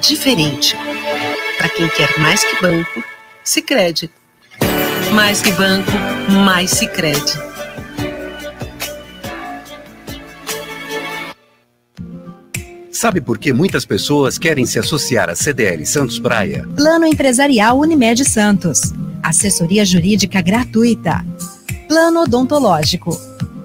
diferente. Para quem quer mais que banco, Sicredi. Mais que banco, mais Sicredi. Sabe por que muitas pessoas querem se associar à CDL Santos Praia? Plano Empresarial Unimed Santos. Assessoria Jurídica Gratuita. Plano Odontológico.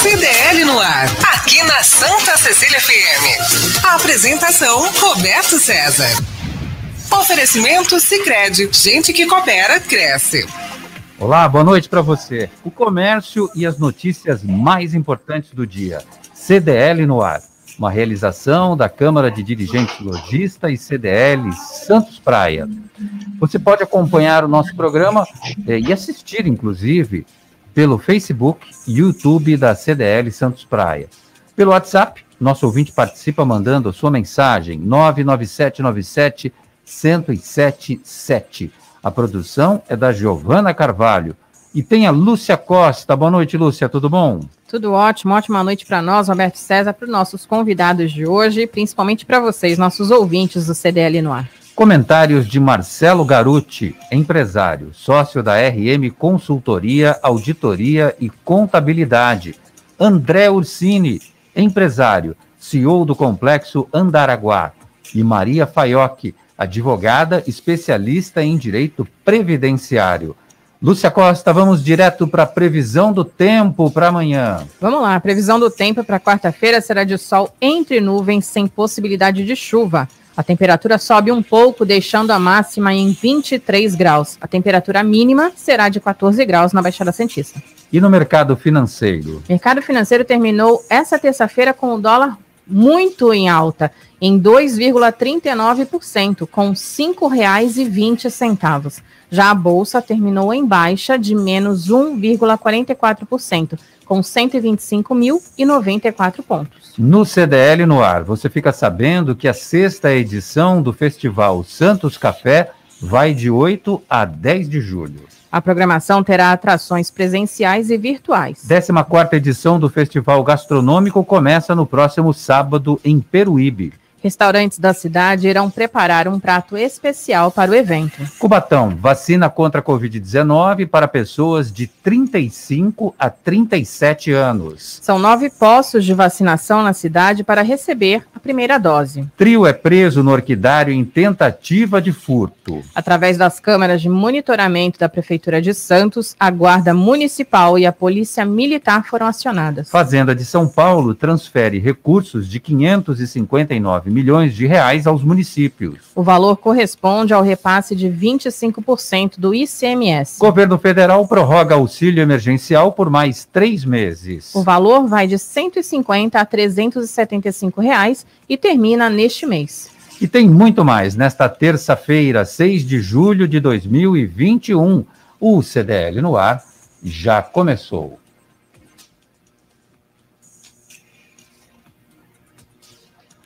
CDL no ar, aqui na Santa Cecília FM. A apresentação Roberto César. Oferecimento Sicredi, gente que coopera cresce. Olá, boa noite para você. O comércio e as notícias mais importantes do dia. CDL no ar, uma realização da Câmara de Dirigentes Logista e CDL Santos Praia. Você pode acompanhar o nosso programa eh, e assistir, inclusive, pelo Facebook YouTube da CDL Santos Praia. Pelo WhatsApp, nosso ouvinte participa mandando sua mensagem 99797 1077. A produção é da Giovana Carvalho. E tem a Lúcia Costa. Boa noite, Lúcia, tudo bom? Tudo ótimo, ótima noite para nós, Roberto César, para os nossos convidados de hoje, principalmente para vocês, nossos ouvintes do CDL no ar. Comentários de Marcelo Garuti, empresário, sócio da RM Consultoria, Auditoria e Contabilidade. André Ursini, empresário, CEO do Complexo Andaraguá. E Maria Faioc, advogada especialista em direito previdenciário. Lúcia Costa, vamos direto para a previsão do tempo para amanhã. Vamos lá, a previsão do tempo para quarta-feira será de sol entre nuvens, sem possibilidade de chuva. A temperatura sobe um pouco, deixando a máxima em 23 graus. A temperatura mínima será de 14 graus na Baixada Santista. E no mercado financeiro? O mercado financeiro terminou essa terça-feira com o dólar muito em alta, em 2,39%, com R$ 5,20. Já a bolsa terminou em baixa de menos 1,44%, com 125.094 pontos. No CDL no ar, você fica sabendo que a sexta edição do Festival Santos Café vai de 8 a 10 de julho. A programação terá atrações presenciais e virtuais. 14ª edição do Festival Gastronômico começa no próximo sábado em Peruíbe. Restaurantes da cidade irão preparar um prato especial para o evento. Cubatão, vacina contra a Covid-19 para pessoas de 35 a 37 anos. São nove postos de vacinação na cidade para receber a primeira dose. Trio é preso no orquidário em tentativa de furto. Através das câmeras de monitoramento da Prefeitura de Santos, a Guarda Municipal e a Polícia Militar foram acionadas. Fazenda de São Paulo transfere recursos de 559 milhões de reais aos municípios. O valor corresponde ao repasse de 25% do ICMS. Governo federal prorroga auxílio emergencial por mais três meses. O valor vai de 150 a 375 reais e termina neste mês. E tem muito mais nesta terça-feira, 6 de julho de 2021. O CDL no ar já começou.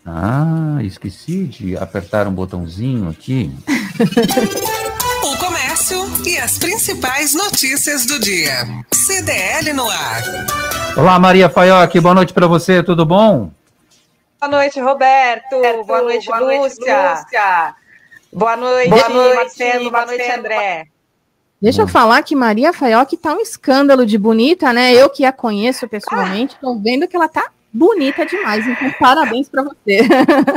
Ah, esqueci de apertar um botãozinho aqui. o comércio e as principais notícias do dia. CDL no ar. Olá, Maria Faioc, boa noite para você, tudo bom? Boa noite, Roberto. Roberto boa noite, boa Lúcia. Noite, Lúcia. Boa noite, boa noite Marcelo. Boa noite, André. Deixa eu falar que Maria Faioc tá um escândalo de bonita, né? Eu que a conheço pessoalmente, tô vendo que ela tá bonita demais. Então, parabéns para você.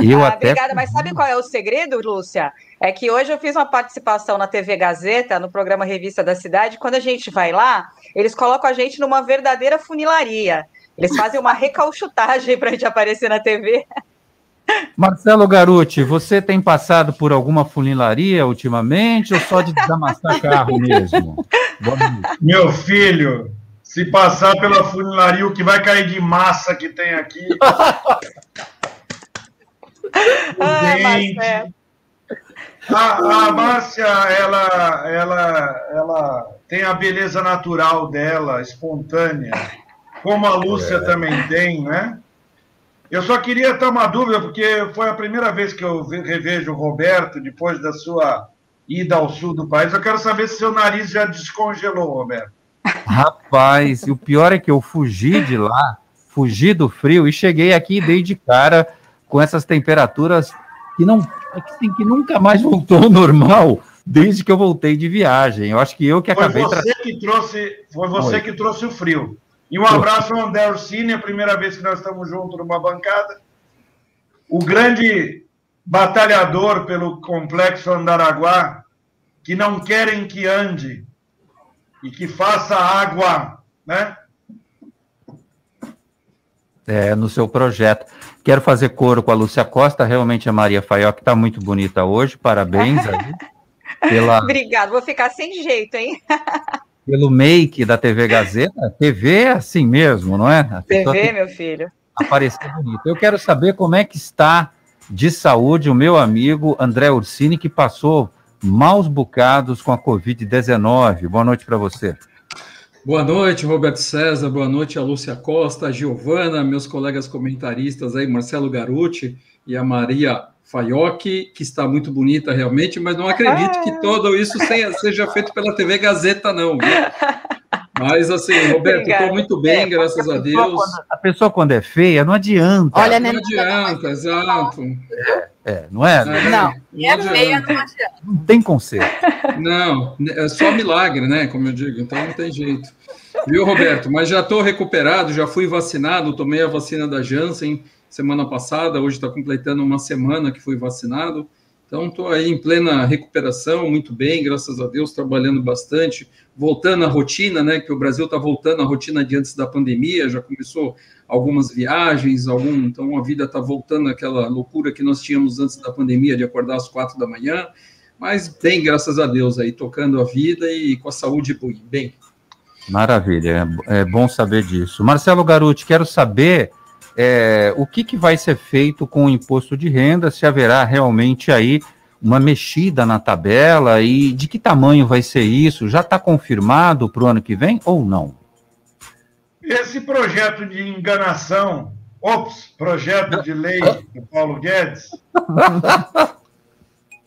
Eu ah, até... Obrigada, mas sabe qual é o segredo, Lúcia? É que hoje eu fiz uma participação na TV Gazeta, no programa Revista da Cidade. Quando a gente vai lá, eles colocam a gente numa verdadeira funilaria. Eles fazem uma recalchutagem para a gente aparecer na TV. Marcelo Garuti, você tem passado por alguma funilaria ultimamente ou só de desamassar carro mesmo? Meu filho, se passar pela funilaria, o que vai cair de massa que tem aqui. ah, dente. A, a Márcia, ela, ela, ela tem a beleza natural dela, espontânea, como a Lúcia é. também tem, né? Eu só queria ter uma dúvida, porque foi a primeira vez que eu revejo o Roberto, depois da sua ida ao sul do país. Eu quero saber se seu nariz já descongelou, Roberto. Rapaz, e o pior é que eu fugi de lá, fugi do frio e cheguei aqui e dei de cara com essas temperaturas que não assim, que nunca mais voltou ao normal desde que eu voltei de viagem. Eu acho que eu que acabei. Foi você que trouxe, foi você que trouxe o frio. E um abraço ao André Ursini, a primeira vez que nós estamos juntos numa bancada. O grande batalhador pelo complexo Andaraguá, que não querem que ande e que faça água, né? É, no seu projeto. Quero fazer coro com a Lúcia Costa, realmente a Maria Faioc está muito bonita hoje, parabéns. pela... Obrigada, vou ficar sem jeito, hein? pelo make da TV Gazeta. TV é assim mesmo, não é? A TV, meu filho. Aparecer bonito. Eu quero saber como é que está de saúde o meu amigo André Ursini, que passou maus bocados com a Covid-19. Boa noite para você. Boa noite, Roberto César. Boa noite a Lúcia Costa, a Giovana, meus colegas comentaristas aí, Marcelo Garuti e a Maria Faioc, que está muito bonita realmente, mas não acredito que todo isso seja feito pela TV Gazeta, não. Viu? Mas assim, Roberto, estou muito bem, é, graças a, a Deus. Quando, a pessoa, quando é feia, não adianta. Olha, não adianta, exato. É, é, não é? Não, não, não é feia, não adianta. Não tem conserto. Não, é só milagre, né? Como eu digo, então não tem jeito. Viu, Roberto? Mas já estou recuperado, já fui vacinado, tomei a vacina da Janssen semana passada, hoje está completando uma semana que fui vacinado. Então, estou aí em plena recuperação, muito bem, graças a Deus, trabalhando bastante, voltando à rotina, né? Que o Brasil está voltando à rotina de antes da pandemia, já começou algumas viagens, algum, então a vida está voltando àquela loucura que nós tínhamos antes da pandemia, de acordar às quatro da manhã, mas bem, graças a Deus, aí tocando a vida e com a saúde bem. Maravilha, é, é bom saber disso. Marcelo Garuti, quero saber é, o que, que vai ser feito com o imposto de renda, se haverá realmente aí uma mexida na tabela e de que tamanho vai ser isso? Já está confirmado para o ano que vem ou não? Esse projeto de enganação, ops, projeto de lei do Paulo Guedes,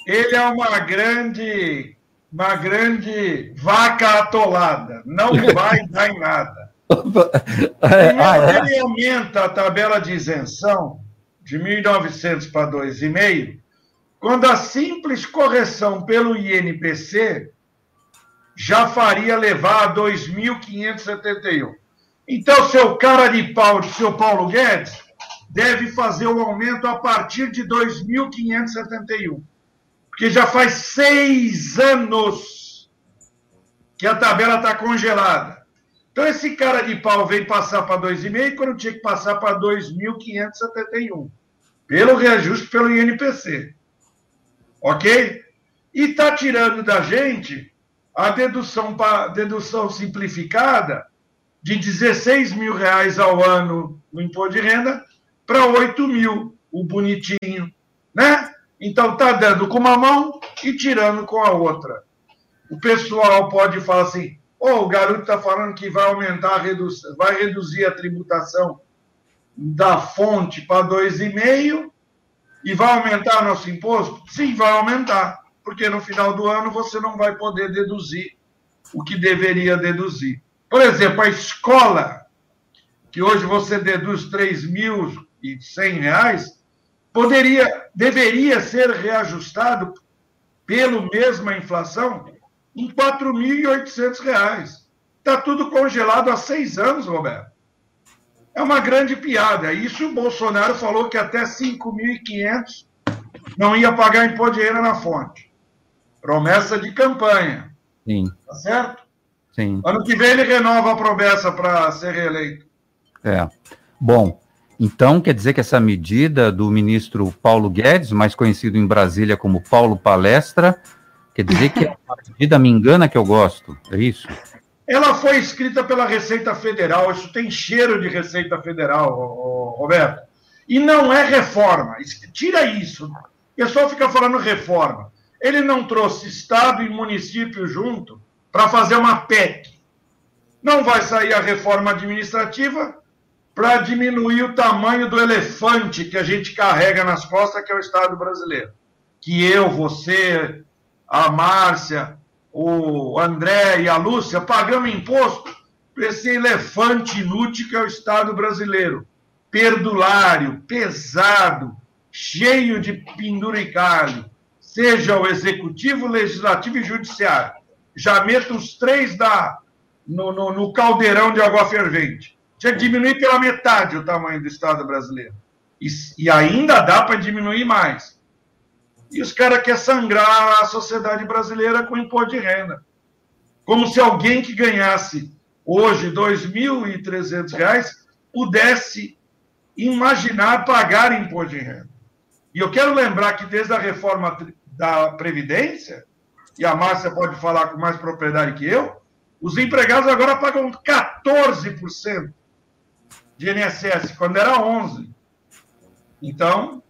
ele é uma grande, uma grande vaca atolada, não vai dar em nada. Ele, ah, é? ele aumenta a tabela de isenção de 1.900 para 2,5, quando a simples correção pelo INPC já faria levar a 2.571. Então, seu cara de pau, seu Paulo Guedes, deve fazer o aumento a partir de 2.571. Porque já faz seis anos que a tabela está congelada. Então, esse cara de pau vem passar para 2,5 quando tinha que passar para 2.571, pelo reajuste pelo INPC. Ok? E está tirando da gente a dedução, dedução simplificada de 16 mil reais ao ano no imposto de renda para 8 mil, o bonitinho, né? Então está dando com uma mão e tirando com a outra. O pessoal pode falar assim, Oh, o garoto está falando que vai aumentar a redução, vai reduzir a tributação da fonte para 2,5 e vai aumentar nosso imposto? Sim, vai aumentar, porque no final do ano você não vai poder deduzir o que deveria deduzir. Por exemplo, a escola, que hoje você deduz R$ 3.100, poderia, deveria ser reajustado pelo mesma inflação em R$ 4.800. Está tudo congelado há seis anos, Roberto. É uma grande piada. Isso o Bolsonaro falou que até 5.500 não ia pagar imposto de renda na fonte. Promessa de campanha. Sim. Tá certo? Sim. Ano que vem ele renova a promessa para ser reeleito. É. Bom, então quer dizer que essa medida do ministro Paulo Guedes, mais conhecido em Brasília como Paulo Palestra, Quer dizer que é uma medida me engana que eu gosto, é isso? Ela foi escrita pela Receita Federal, isso tem cheiro de Receita Federal, Roberto. E não é reforma. Tira isso. O pessoal fica falando reforma. Ele não trouxe Estado e município junto para fazer uma PEC. Não vai sair a reforma administrativa para diminuir o tamanho do elefante que a gente carrega nas costas, que é o Estado brasileiro. Que eu, você, a Márcia, o André e a Lúcia pagamos imposto para esse elefante inútil que é o Estado brasileiro. Perdulário, pesado, cheio de penduricalho, seja o executivo, legislativo e judiciário. Já meto os três da, no, no, no caldeirão de água fervente. Tinha que diminuir pela metade o tamanho do Estado brasileiro. E, e ainda dá para diminuir mais. E os caras querem sangrar a sociedade brasileira com imposto de renda. Como se alguém que ganhasse hoje R$ 2.300 pudesse imaginar pagar imposto de renda. E eu quero lembrar que desde a reforma da Previdência, e a Márcia pode falar com mais propriedade que eu, os empregados agora pagam 14% de INSS, quando era 11%. Então,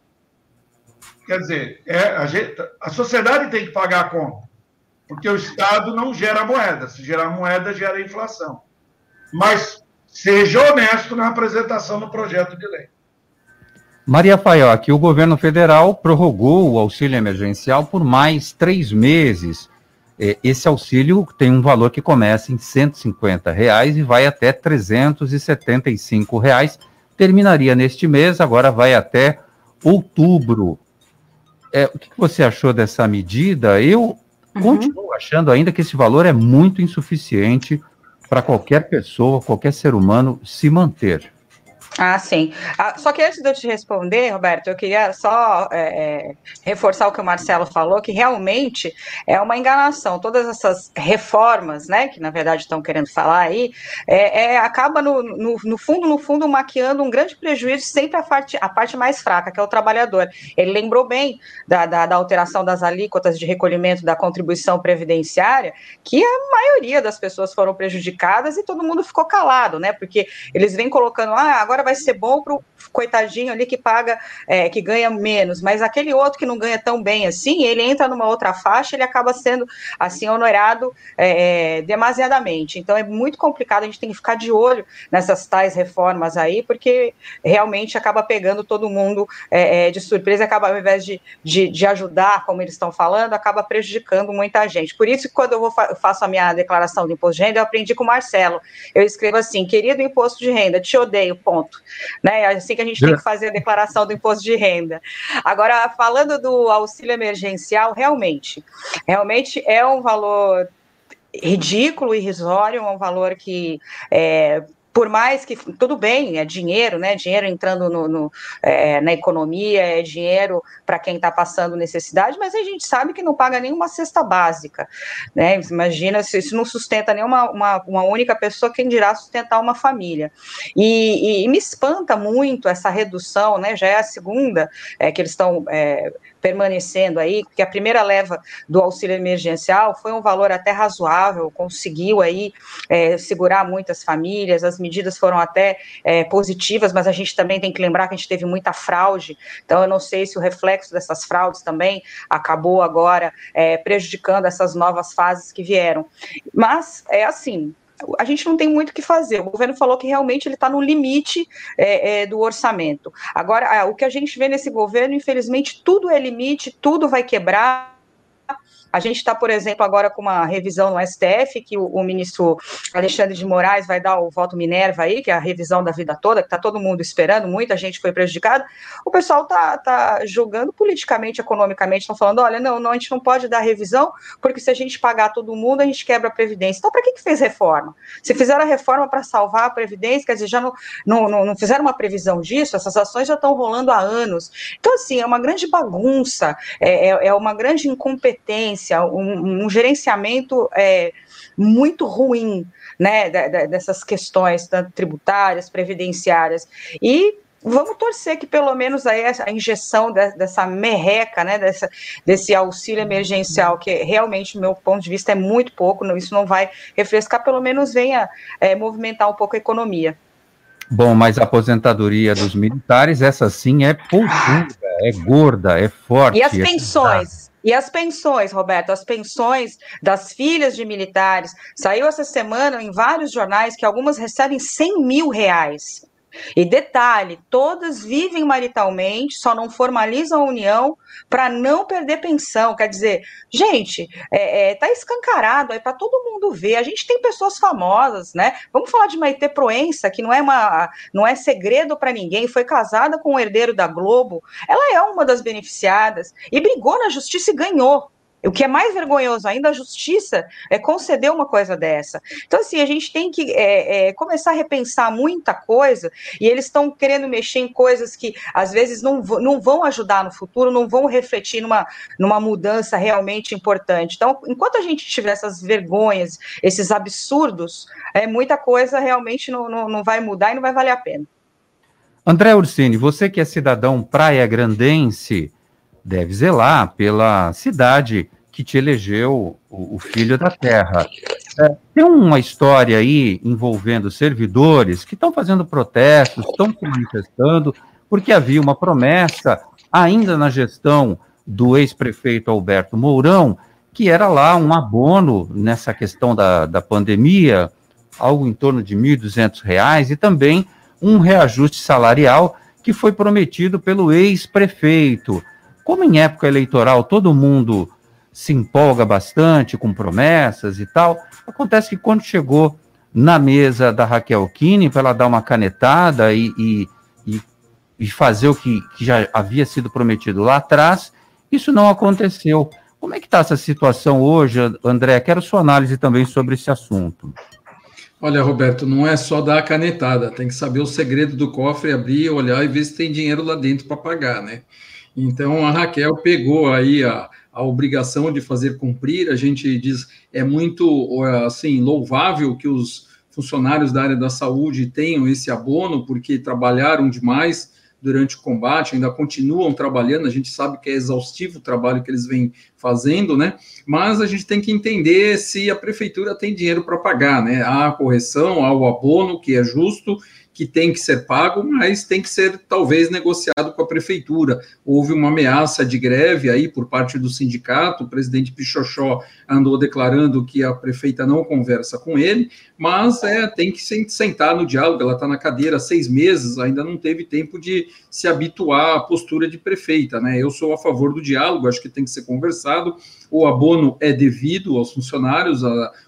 quer dizer, é, a, gente, a sociedade tem que pagar a conta, porque o Estado não gera moeda. Se gerar moeda, gera inflação. Mas seja honesto na apresentação do projeto de lei. Maria Faioc, o governo federal prorrogou o auxílio emergencial por mais três meses. É, esse auxílio tem um valor que começa em 150 reais e vai até 375 reais. Terminaria neste mês, agora vai até outubro. É, o que você achou dessa medida? Eu uhum. continuo achando ainda que esse valor é muito insuficiente para qualquer pessoa, qualquer ser humano se manter. Ah, sim. Ah, só que antes de eu te responder, Roberto, eu queria só é, é, reforçar o que o Marcelo falou, que realmente é uma enganação. Todas essas reformas, né, que na verdade estão querendo falar aí, é, é acaba no, no, no, fundo, no fundo, maquiando um grande prejuízo sempre a parte, a parte mais fraca, que é o trabalhador. Ele lembrou bem da, da, da alteração das alíquotas de recolhimento da contribuição previdenciária, que a maioria das pessoas foram prejudicadas e todo mundo ficou calado, né? Porque eles vêm colocando, ah, agora vai ser bom para o coitadinho ali que paga, é, que ganha menos, mas aquele outro que não ganha tão bem assim, ele entra numa outra faixa, ele acaba sendo assim honorado é, é, demasiadamente. Então é muito complicado, a gente tem que ficar de olho nessas tais reformas aí, porque realmente acaba pegando todo mundo é, é de surpresa, acaba ao invés de, de, de ajudar, como eles estão falando, acaba prejudicando muita gente. Por isso, quando eu vou fa faço a minha declaração de imposto de renda, eu aprendi com o Marcelo. Eu escrevo assim: querido imposto de renda, te odeio, ponto. Né? É assim que a gente tem que fazer a declaração do imposto de renda. Agora, falando do auxílio emergencial, realmente, realmente é um valor ridículo, irrisório, é um valor que é, por mais que tudo bem, é dinheiro, né? Dinheiro entrando no, no é, na economia, é dinheiro para quem está passando necessidade, mas a gente sabe que não paga nenhuma cesta básica, né? Imagina se isso não sustenta nenhuma uma, uma única pessoa, quem dirá sustentar uma família. E, e, e me espanta muito essa redução, né? Já é a segunda é, que eles estão é, permanecendo aí, porque a primeira leva do auxílio emergencial foi um valor até razoável, conseguiu aí é, segurar muitas famílias, as medidas foram até é, positivas, mas a gente também tem que lembrar que a gente teve muita fraude, então eu não sei se o reflexo dessas fraudes também acabou agora é, prejudicando essas novas fases que vieram. Mas é assim, a gente não tem muito o que fazer. O governo falou que realmente ele está no limite é, é, do orçamento. Agora, o que a gente vê nesse governo, infelizmente, tudo é limite, tudo vai quebrar a gente está, por exemplo, agora com uma revisão no STF, que o, o, ministro Alexandre de Moraes vai dar o voto Minerva aí, que é a revisão da vida toda, que está todo mundo esperando, muita gente foi prejudicada. O pessoal está tá julgando politicamente, economicamente, estão falando: olha, não, não, a gente não pode dar revisão, porque se a gente pagar todo mundo, a gente quebra a Previdência. Então, para que, que fez reforma? Se fizeram a reforma para salvar a Previdência, quer dizer, já não, não, não, não fizeram uma previsão disso, essas ações já estão rolando há anos. Então, assim, é uma grande bagunça, é, é, é uma grande incompetência um, um gerenciamento é, muito ruim né, dessas questões tanto tributárias, previdenciárias. E vamos torcer que pelo menos aí a injeção dessa merreca, né, dessa, desse auxílio emergencial, que realmente, do meu ponto de vista, é muito pouco, isso não vai refrescar, pelo menos venha é, movimentar um pouco a economia. Bom, mas a aposentadoria dos militares, essa sim é pousuda, é gorda, é forte. E as é pensões? E as pensões, Roberto, as pensões das filhas de militares. Saiu essa semana em vários jornais que algumas recebem 100 mil reais. E detalhe, todas vivem maritalmente, só não formalizam a união para não perder pensão. Quer dizer, gente, é, é, tá escancarado aí para todo mundo ver. A gente tem pessoas famosas, né? Vamos falar de Maite Proença, que não é uma, não é segredo para ninguém. Foi casada com o herdeiro da Globo. Ela é uma das beneficiadas e brigou na justiça e ganhou. O que é mais vergonhoso ainda, a justiça é conceder uma coisa dessa. Então, assim, a gente tem que é, é, começar a repensar muita coisa, e eles estão querendo mexer em coisas que às vezes não, não vão ajudar no futuro, não vão refletir numa, numa mudança realmente importante. Então, enquanto a gente tiver essas vergonhas, esses absurdos, é, muita coisa realmente não, não, não vai mudar e não vai valer a pena. André Ursini, você que é cidadão praia grandense, deve zelar pela cidade que te elegeu o, o filho da terra. É, tem uma história aí envolvendo servidores que estão fazendo protestos, estão se manifestando, porque havia uma promessa, ainda na gestão do ex-prefeito Alberto Mourão, que era lá um abono nessa questão da, da pandemia, algo em torno de R$ 1.200, e também um reajuste salarial que foi prometido pelo ex-prefeito. Como em época eleitoral todo mundo se empolga bastante com promessas e tal, acontece que quando chegou na mesa da Raquel Kine para ela dar uma canetada e, e, e, e fazer o que, que, já havia sido prometido lá atrás, isso não aconteceu. Como é que está essa situação hoje, André? Quero sua análise também sobre esse assunto. Olha, Roberto, não é só dar a canetada, tem que saber o segredo do cofre, abrir, olhar e ver se tem dinheiro lá dentro para pagar, né? Então a Raquel pegou aí a, a obrigação de fazer cumprir. A gente diz é muito assim louvável que os funcionários da área da saúde tenham esse abono porque trabalharam demais durante o combate, ainda continuam trabalhando, a gente sabe que é exaustivo o trabalho que eles vêm fazendo, né? Mas a gente tem que entender se a prefeitura tem dinheiro para pagar, né? Há a correção, há o abono, que é justo, que tem que ser pago, mas tem que ser talvez negociado com a prefeitura. Houve uma ameaça de greve aí por parte do sindicato, o presidente Pichochó andou declarando que a prefeita não conversa com ele, mas é, tem que sentar no diálogo, ela está na cadeira há seis meses, ainda não teve tempo de se habituar à postura de prefeita, né? Eu sou a favor do diálogo, acho que tem que ser conversado, o abono é devido aos funcionários,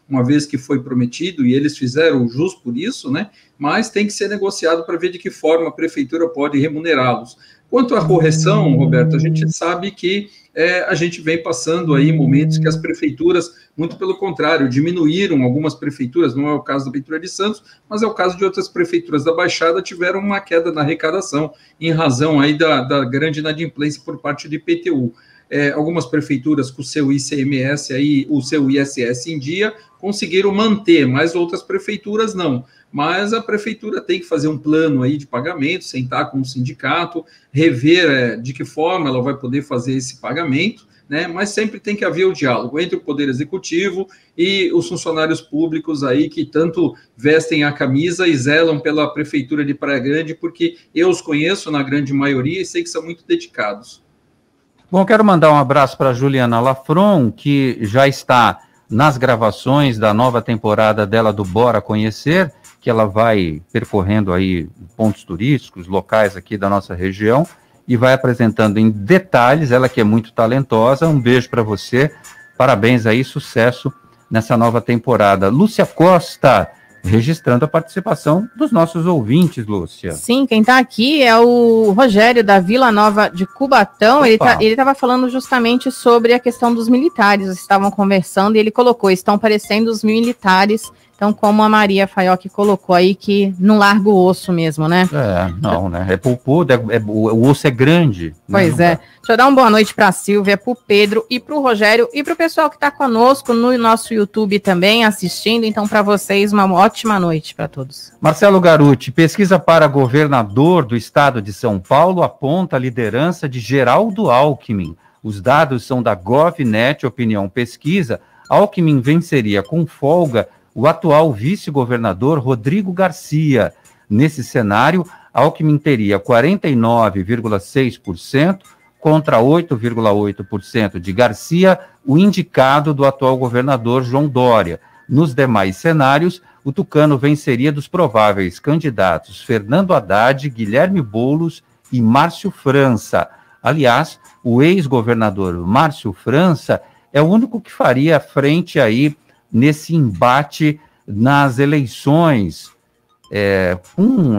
uma vez que foi prometido, e eles fizeram jus por isso, né? Mas tem que ser negociado para ver de que forma a prefeitura pode remunerá-los. Quanto à correção, Roberto, a gente sabe que é, a gente vem passando aí momentos que as prefeituras, muito pelo contrário, diminuíram algumas prefeituras, não é o caso da Prefeitura de Santos, mas é o caso de outras prefeituras da Baixada, tiveram uma queda na arrecadação, em razão aí da, da grande inadimplência por parte de IPTU é, algumas prefeituras com o seu ICMS aí, o seu ISS em dia, conseguiram manter, mas outras prefeituras não. Mas a prefeitura tem que fazer um plano aí de pagamento, sentar com o sindicato, rever é, de que forma ela vai poder fazer esse pagamento, né? Mas sempre tem que haver o diálogo entre o poder executivo e os funcionários públicos aí que tanto vestem a camisa e zelam pela prefeitura de Praia Grande, porque eu os conheço na grande maioria e sei que são muito dedicados. Bom, quero mandar um abraço para Juliana Lafron, que já está nas gravações da nova temporada dela do Bora Conhecer, que ela vai percorrendo aí pontos turísticos, locais aqui da nossa região e vai apresentando em detalhes, ela que é muito talentosa. Um beijo para você. Parabéns aí, sucesso nessa nova temporada. Lúcia Costa, registrando a participação dos nossos ouvintes, Lúcia. Sim, quem está aqui é o Rogério da Vila Nova de Cubatão. Opa. Ele tá, estava falando justamente sobre a questão dos militares. estavam conversando e ele colocou: estão parecendo os militares então, como a Maria Faioc colocou aí, que não larga o osso mesmo, né? É, não, né? É pulpudo, é, é, o osso é grande. Né? Pois né? é. Deixa eu dar uma boa noite para a Silvia, para o Pedro e para o Rogério e para o pessoal que está conosco no nosso YouTube também assistindo. Então, para vocês, uma ótima noite para todos. Marcelo Garuti, pesquisa para governador do estado de São Paulo aponta a liderança de Geraldo Alckmin. Os dados são da GovNet Opinião Pesquisa. Alckmin venceria com folga o atual vice-governador Rodrigo Garcia. Nesse cenário, Alckmin teria 49,6% contra 8,8% de Garcia, o indicado do atual governador João Dória. Nos demais cenários, o Tucano venceria dos prováveis candidatos Fernando Haddad, Guilherme Boulos e Márcio França. Aliás, o ex-governador Márcio França é o único que faria frente aí nesse embate nas eleições. É,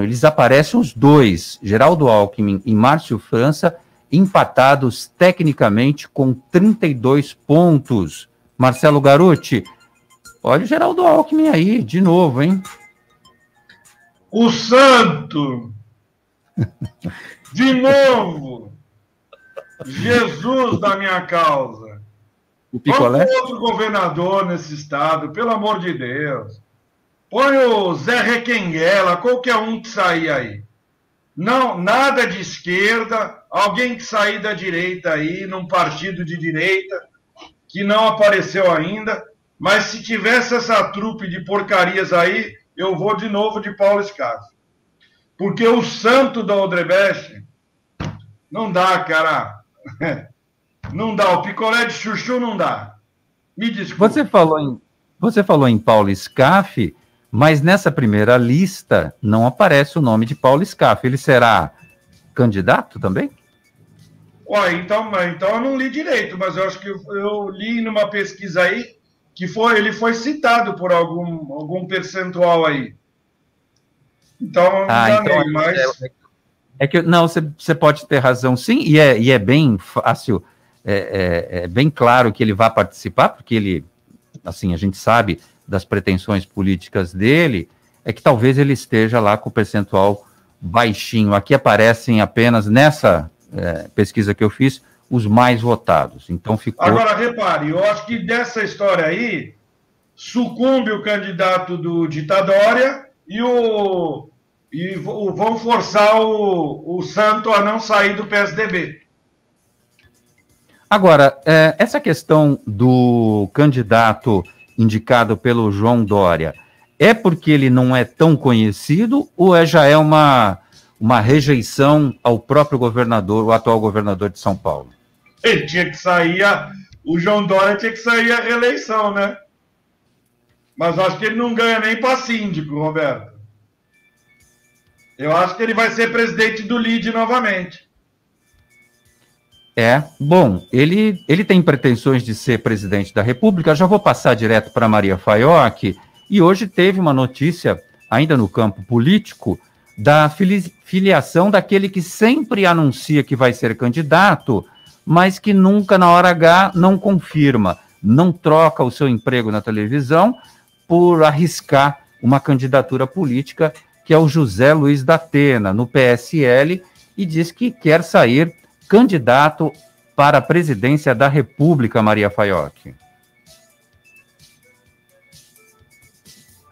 eles aparecem os dois, Geraldo Alckmin e Márcio França, empatados tecnicamente com 32 pontos. Marcelo Garuti, olha o Geraldo Alckmin aí, de novo, hein? O santo! De novo! Jesus da minha causa! O picolé? Põe outro governador nesse estado, pelo amor de Deus. Põe o Zé Requenguela, qualquer um que sair aí. Não, nada de esquerda, alguém que sair da direita aí, num partido de direita, que não apareceu ainda, mas se tivesse essa trupe de porcarias aí, eu vou de novo de Paulo Scaff. Porque o santo da Odrebeste não dá, cara. Não dá. O picolé de chuchu não dá. Me desculpe. Você falou em, você falou em Paulo Scaff, mas nessa primeira lista não aparece o nome de Paulo Scaff. Ele será candidato também? Ué, então, então eu não li direito, mas eu acho que eu, eu li numa pesquisa aí que foi, ele foi citado por algum, algum percentual aí. Então, ah, então mas... É, é, que, não, você, você pode ter razão, sim, e é, e é bem fácil, é, é, é bem claro que ele vai participar, porque ele, assim, a gente sabe das pretensões políticas dele, é que talvez ele esteja lá com o percentual baixinho. Aqui aparecem apenas nessa é, pesquisa que eu fiz os mais votados. Então ficou. Agora repare, eu acho que dessa história aí sucumbe o candidato do ditadória e o e vão forçar o, o Santo a não sair do PSDB. Agora, é, essa questão do candidato indicado pelo João Dória é porque ele não é tão conhecido ou é, já é uma, uma rejeição ao próprio governador, o atual governador de São Paulo? Ele tinha que sair, a, o João Dória tinha que sair a reeleição, né? Mas acho que ele não ganha nem para síndico, Roberto. Eu acho que ele vai ser presidente do LID novamente. É, bom, ele, ele tem pretensões de ser presidente da República. Já vou passar direto para Maria Faioc. E hoje teve uma notícia, ainda no campo político, da filiação daquele que sempre anuncia que vai ser candidato, mas que nunca, na hora H, não confirma, não troca o seu emprego na televisão por arriscar uma candidatura política que é o José Luiz da Atena, no PSL, e diz que quer sair candidato para a presidência da República, Maria Faioc.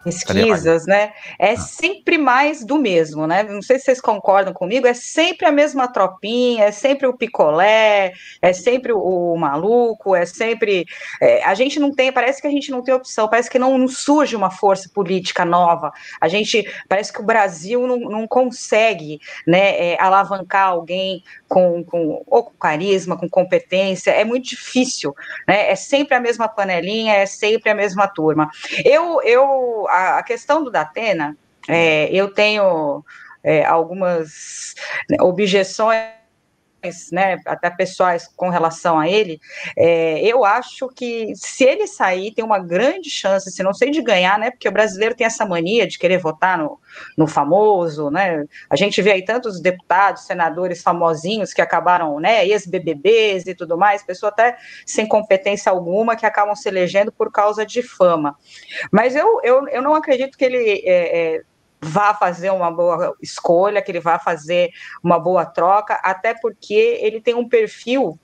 Pesquisas, né? É ah. sempre mais do mesmo, né? Não sei se vocês concordam comigo, é sempre a mesma tropinha, é sempre o picolé, é sempre o, o maluco, é sempre. É, a gente não tem, parece que a gente não tem opção, parece que não, não, surge uma força política nova. A gente parece que o Brasil não, não consegue né, é, alavancar alguém com, com, ou com carisma, com competência, é muito difícil, né? É sempre a mesma panelinha, é sempre a mesma turma. Eu, eu a, a questão do Datena, é, eu tenho é, algumas objeções né, até pessoais com relação a ele, é, eu acho que se ele sair, tem uma grande chance, se não sei de ganhar, né, porque o brasileiro tem essa mania de querer votar no, no famoso, né, a gente vê aí tantos deputados, senadores famosinhos que acabaram, né, ex-BBBs e tudo mais, pessoa até sem competência alguma, que acabam se elegendo por causa de fama. Mas eu, eu, eu não acredito que ele é, é, vá fazer uma boa escolha, que ele vá fazer uma boa troca, até porque ele tem um perfil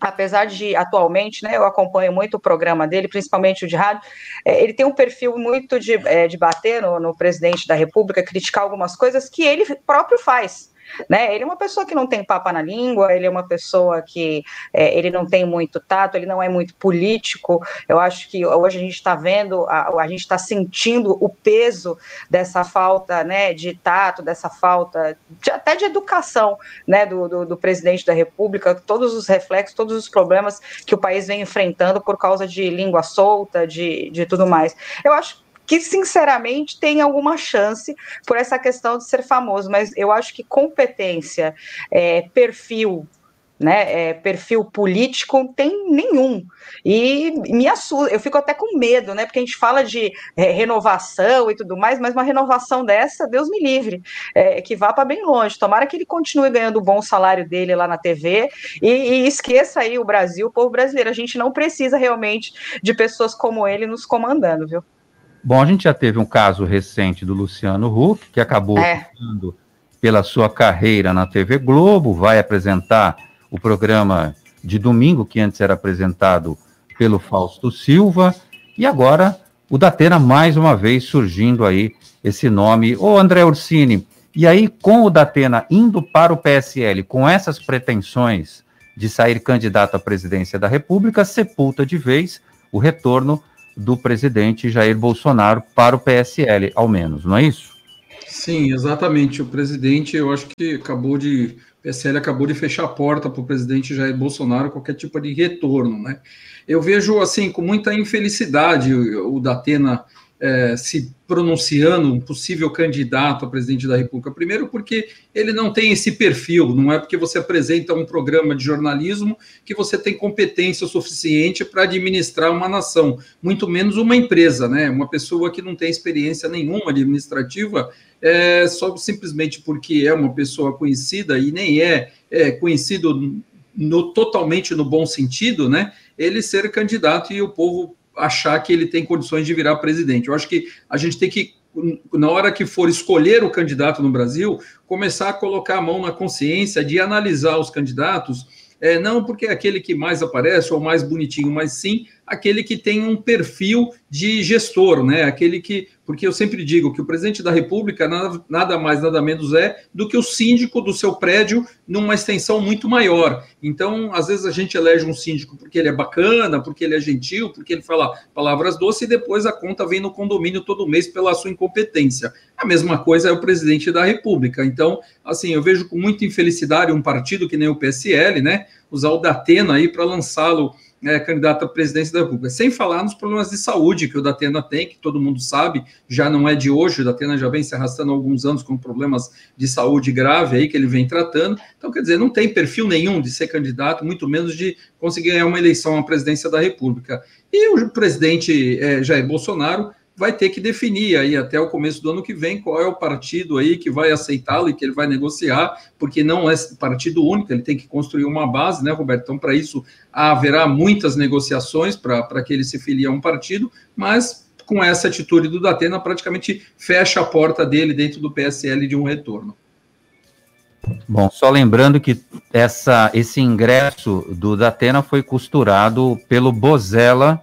apesar de atualmente, né, eu acompanho muito o programa dele, principalmente o de rádio, é, ele tem um perfil muito de, é, de bater no, no, presidente da República, criticar algumas coisas que ele próprio faz. Né? Ele é uma pessoa que não tem papa na língua, ele é uma pessoa que é, ele não tem muito tato, ele não é muito político. Eu acho que hoje a gente está vendo, a, a gente está sentindo o peso dessa falta, né, de tato, dessa falta de, até de educação, né, do, do, do presidente da República, todos os reflexos, todos os problemas que o país vem enfrentando por causa de língua solta, de, de tudo mais. Eu acho que sinceramente tem alguma chance por essa questão de ser famoso, mas eu acho que competência, é, perfil, né, é, perfil político tem nenhum. E me assusta, eu fico até com medo, né? Porque a gente fala de é, renovação e tudo mais, mas uma renovação dessa, Deus me livre, é, que vá para bem longe. Tomara que ele continue ganhando o bom salário dele lá na TV e, e, esqueça aí o Brasil, o povo brasileiro. A gente não precisa realmente de pessoas como ele nos comandando, viu? Bom, a gente já teve um caso recente do Luciano Huck, que acabou é. pela sua carreira na TV Globo, vai apresentar o programa de domingo, que antes era apresentado pelo Fausto Silva, e agora o Datena mais uma vez surgindo aí esse nome, o André Ursini. E aí, com o Datena indo para o PSL com essas pretensões de sair candidato à presidência da República, sepulta de vez o retorno do presidente Jair Bolsonaro para o PSL, ao menos, não é isso? Sim, exatamente. O presidente, eu acho que acabou de. O PSL acabou de fechar a porta para o presidente Jair Bolsonaro qualquer tipo de retorno, né? Eu vejo, assim, com muita infelicidade o, o Datena é, se pronunciando um possível candidato a presidente da República. Primeiro, porque ele não tem esse perfil, não é porque você apresenta um programa de jornalismo que você tem competência suficiente para administrar uma nação, muito menos uma empresa, né? Uma pessoa que não tem experiência nenhuma administrativa, é, só simplesmente porque é uma pessoa conhecida e nem é, é conhecido no, totalmente no bom sentido, né? Ele ser candidato e o povo achar que ele tem condições de virar presidente. Eu acho que a gente tem que, na hora que for escolher o candidato no Brasil, começar a colocar a mão na consciência de analisar os candidatos, é, não porque é aquele que mais aparece ou mais bonitinho, mas sim aquele que tem um perfil de gestor, né? Aquele que, porque eu sempre digo que o presidente da República nada, nada, mais, nada menos é do que o síndico do seu prédio numa extensão muito maior. Então, às vezes a gente elege um síndico porque ele é bacana, porque ele é gentil, porque ele fala palavras doces e depois a conta vem no condomínio todo mês pela sua incompetência. A mesma coisa é o presidente da República. Então, assim, eu vejo com muita infelicidade um partido que nem o PSL, né? Usar o Datena aí para lançá-lo é, candidato à presidência da República. Sem falar nos problemas de saúde que o Datena tem, que todo mundo sabe, já não é de hoje, o Datena já vem se arrastando há alguns anos com problemas de saúde grave aí que ele vem tratando. Então, quer dizer, não tem perfil nenhum de ser candidato, muito menos de conseguir ganhar uma eleição à presidência da República. E o presidente é, Jair Bolsonaro vai ter que definir aí até o começo do ano que vem qual é o partido aí que vai aceitá-lo e que ele vai negociar, porque não é partido único, ele tem que construir uma base, né, Roberto? Então, para isso, haverá muitas negociações para que ele se filie a um partido, mas com essa atitude do Datena, praticamente fecha a porta dele dentro do PSL de um retorno. Bom, só lembrando que essa, esse ingresso do Datena foi costurado pelo Bozella,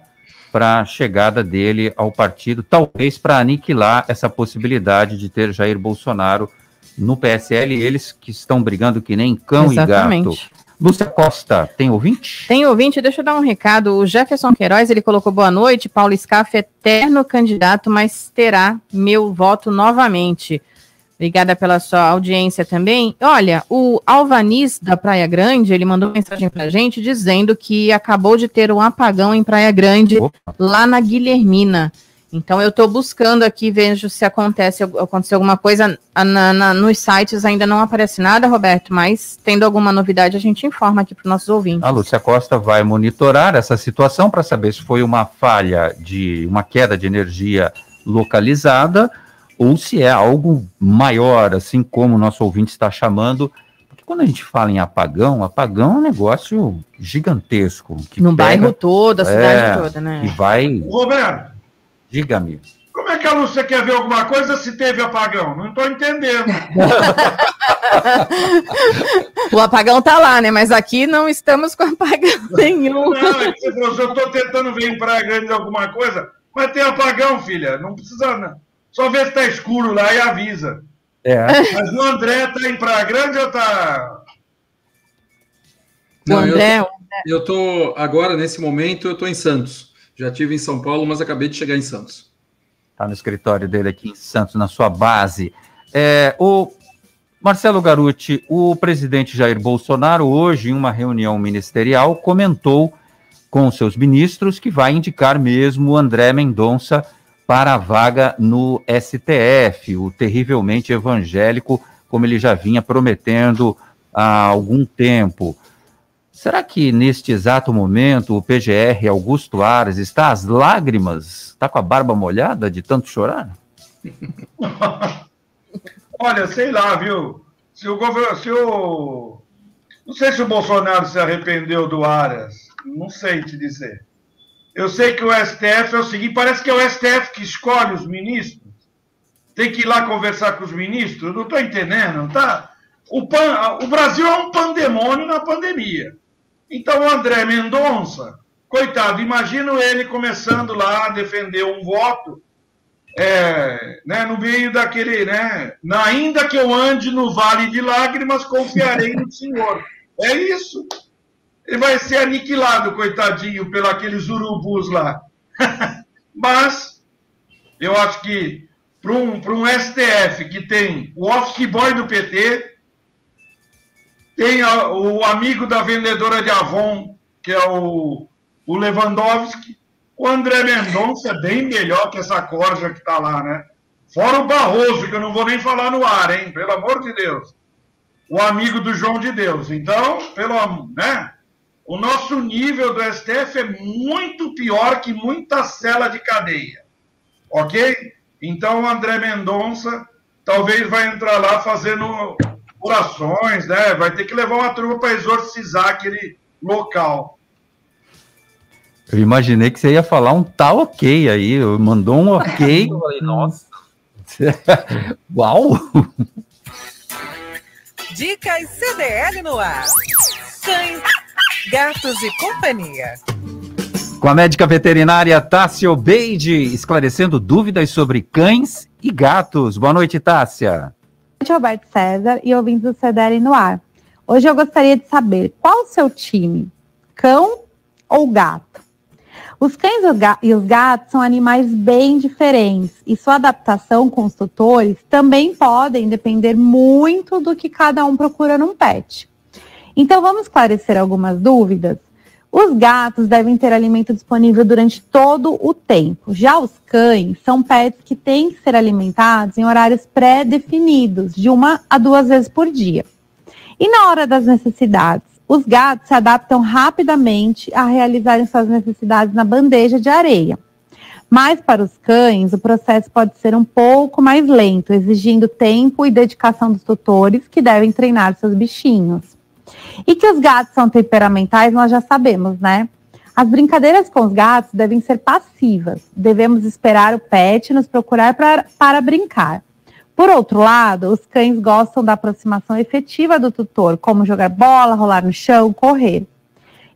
para a chegada dele ao partido, talvez para aniquilar essa possibilidade de ter Jair Bolsonaro no PSL, eles que estão brigando que nem cão Exatamente. e gato. Lúcia Costa, tem ouvinte? Tem ouvinte, deixa eu dar um recado. O Jefferson Queiroz, ele colocou boa noite. Paulo Scaff, eterno candidato, mas terá meu voto novamente. Obrigada pela sua audiência também. Olha, o Alvanis da Praia Grande, ele mandou mensagem pra gente dizendo que acabou de ter um apagão em Praia Grande, Opa. lá na Guilhermina. Então eu estou buscando aqui, vejo se acontece aconteceu alguma coisa. Na, na, nos sites ainda não aparece nada, Roberto, mas tendo alguma novidade a gente informa aqui para os nossos ouvintes. A Lúcia Costa vai monitorar essa situação para saber se foi uma falha de uma queda de energia localizada ou se é algo maior, assim como o nosso ouvinte está chamando. Porque quando a gente fala em apagão, apagão é um negócio gigantesco. no pega, bairro todo, a cidade é, toda, né? E vai. Roberto! Diga-me. Como é que a Lúcia quer ver alguma coisa se teve apagão? Não estou entendendo. o apagão está lá, né? Mas aqui não estamos com apagão nenhum. Não, é que você eu estou tentando ver em Praia Grande alguma coisa, mas tem apagão, filha. Não precisa. Não. Só vê se está escuro lá e avisa. É. Mas o André tá em Praia Grande ou tá. Não, André, eu, eu tô agora, nesse momento, eu tô em Santos. Já tive em São Paulo, mas acabei de chegar em Santos. Está no escritório dele aqui em Santos, na sua base. É, o Marcelo Garuti, o presidente Jair Bolsonaro, hoje, em uma reunião ministerial, comentou com seus ministros que vai indicar mesmo André Mendonça para a vaga no STF, o terrivelmente evangélico, como ele já vinha prometendo há algum tempo. Será que neste exato momento o PGR Augusto Ares está às lágrimas, está com a barba molhada de tanto chorar? Olha, sei lá, viu? Se o governo. Se o... Não sei se o Bolsonaro se arrependeu do Aras. Não sei te dizer. Eu sei que o STF é o seguinte: parece que é o STF que escolhe os ministros. Tem que ir lá conversar com os ministros. Eu não estou entendendo, tá? O, pan... o Brasil é um pandemônio na pandemia. Então, o André Mendonça, coitado, imagino ele começando lá a defender um voto é, né, no meio daquele, né? Ainda que eu ande no vale de lágrimas, confiarei no Senhor. É isso. Ele vai ser aniquilado, coitadinho, pelos urubus lá. Mas eu acho que para um, um STF que tem o office boy do PT, tem a, o amigo da vendedora de Avon, que é o, o Lewandowski, o André Mendonça é bem melhor que essa corja que está lá, né? Fora o Barroso, que eu não vou nem falar no ar, hein? Pelo amor de Deus. O amigo do João de Deus. Então, pelo né? O nosso nível do STF é muito pior que muita cela de cadeia. Ok? Então, o André Mendonça talvez vai entrar lá fazendo orações, né? Vai ter que levar uma turma para exorcizar aquele local. Eu imaginei que você ia falar um tá ok aí, mandou um ok. eu falei, nossa. Uau! Dicas CDL no ar. Cães, gatos e companhia. Com a médica veterinária Tássia Obeide, esclarecendo dúvidas sobre cães e gatos. Boa noite, Tássia. Boa noite, Roberto César e ouvintes do CDL no ar. Hoje eu gostaria de saber qual o seu time, cão ou gato? Os cães e os gatos são animais bem diferentes e sua adaptação com os tutores também podem depender muito do que cada um procura num pet. Então vamos esclarecer algumas dúvidas. Os gatos devem ter alimento disponível durante todo o tempo. Já os cães são pets que têm que ser alimentados em horários pré-definidos, de uma a duas vezes por dia. E na hora das necessidades, os gatos se adaptam rapidamente a realizarem suas necessidades na bandeja de areia. Mas para os cães, o processo pode ser um pouco mais lento, exigindo tempo e dedicação dos tutores que devem treinar seus bichinhos. E que os gatos são temperamentais, nós já sabemos, né? As brincadeiras com os gatos devem ser passivas. Devemos esperar o pet nos procurar pra, para brincar. Por outro lado, os cães gostam da aproximação efetiva do tutor, como jogar bola, rolar no chão, correr.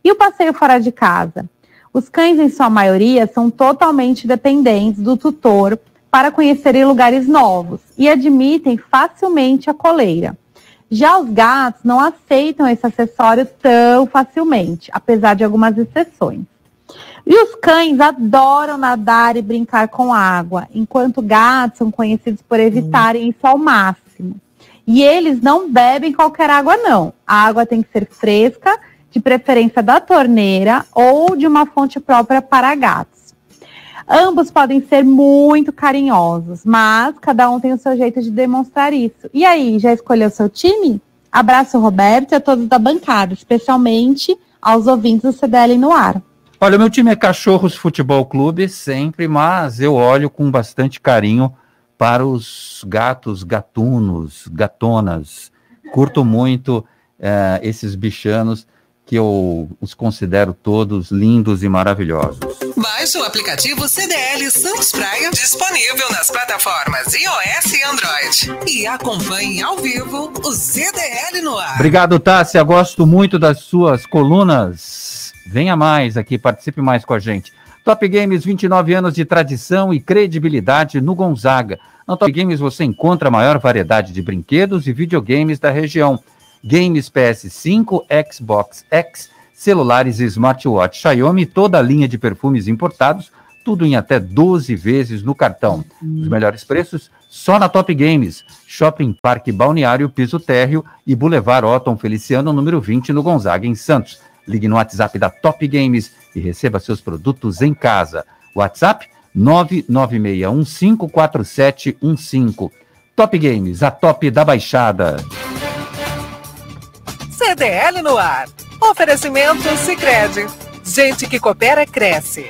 E o passeio fora de casa? Os cães, em sua maioria, são totalmente dependentes do tutor para conhecerem lugares novos e admitem facilmente a coleira. Já os gatos não aceitam esse acessório tão facilmente, apesar de algumas exceções. E os cães adoram nadar e brincar com água, enquanto gatos são conhecidos por evitarem isso ao máximo. E eles não bebem qualquer água, não. A água tem que ser fresca, de preferência da torneira ou de uma fonte própria para gatos. Ambos podem ser muito carinhosos, mas cada um tem o seu jeito de demonstrar isso. E aí, já escolheu seu time? Abraço, Roberto, e a todos da bancada, especialmente aos ouvintes do CDL no ar. Olha, meu time é Cachorros Futebol Clube, sempre, mas eu olho com bastante carinho para os gatos, gatunos, gatonas. Curto muito é, esses bichanos que eu os considero todos lindos e maravilhosos. Baixe o aplicativo CDL Santos Praia, disponível nas plataformas iOS e Android. E acompanhe ao vivo o CDL no ar. Obrigado, Tássia. Gosto muito das suas colunas Venha mais aqui, participe mais com a gente. Top Games, 29 anos de tradição e credibilidade no Gonzaga. Na Top Games você encontra a maior variedade de brinquedos e videogames da região. Games PS5, Xbox X, celulares e smartwatch Xiaomi, toda a linha de perfumes importados, tudo em até 12 vezes no cartão. Os melhores preços só na Top Games. Shopping Parque Balneário, Piso Térreo e Boulevard Otton Feliciano, número 20, no Gonzaga, em Santos. Ligue no WhatsApp da Top Games e receba seus produtos em casa. WhatsApp 996154715. Top Games, a top da Baixada. CDL no ar. Oferecimento Sicredi. Gente que coopera cresce.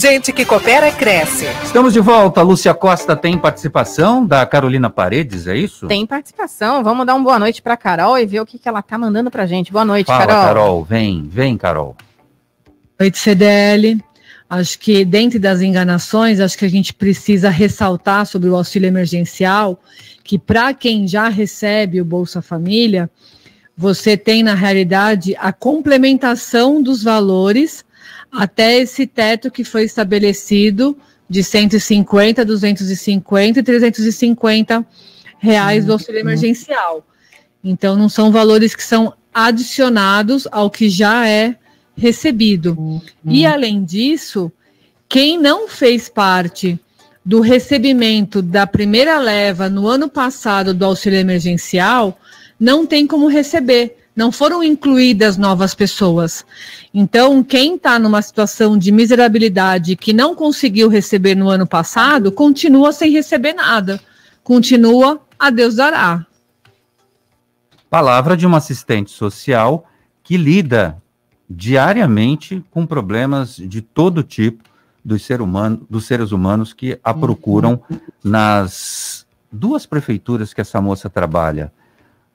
Gente que coopera cresce. Estamos de volta. Lúcia Costa tem participação da Carolina Paredes, é isso? Tem participação. Vamos dar uma boa noite para Carol e ver o que, que ela tá mandando pra gente. Boa noite, Fala, Carol. Carol. Vem, vem, Carol. Noite, CDL. Acho que, dentre das enganações, acho que a gente precisa ressaltar sobre o auxílio emergencial, que para quem já recebe o Bolsa Família, você tem, na realidade, a complementação dos valores até esse teto que foi estabelecido de 150, 250 e 350 reais do auxílio emergencial. Então, não são valores que são adicionados ao que já é recebido. E, além disso, quem não fez parte do recebimento da primeira leva no ano passado do auxílio emergencial não tem como receber não foram incluídas novas pessoas. Então, quem está numa situação de miserabilidade que não conseguiu receber no ano passado, continua sem receber nada. Continua a Deus dará. Palavra de uma assistente social que lida diariamente com problemas de todo tipo dos, ser humano, dos seres humanos que a procuram nas duas prefeituras que essa moça trabalha.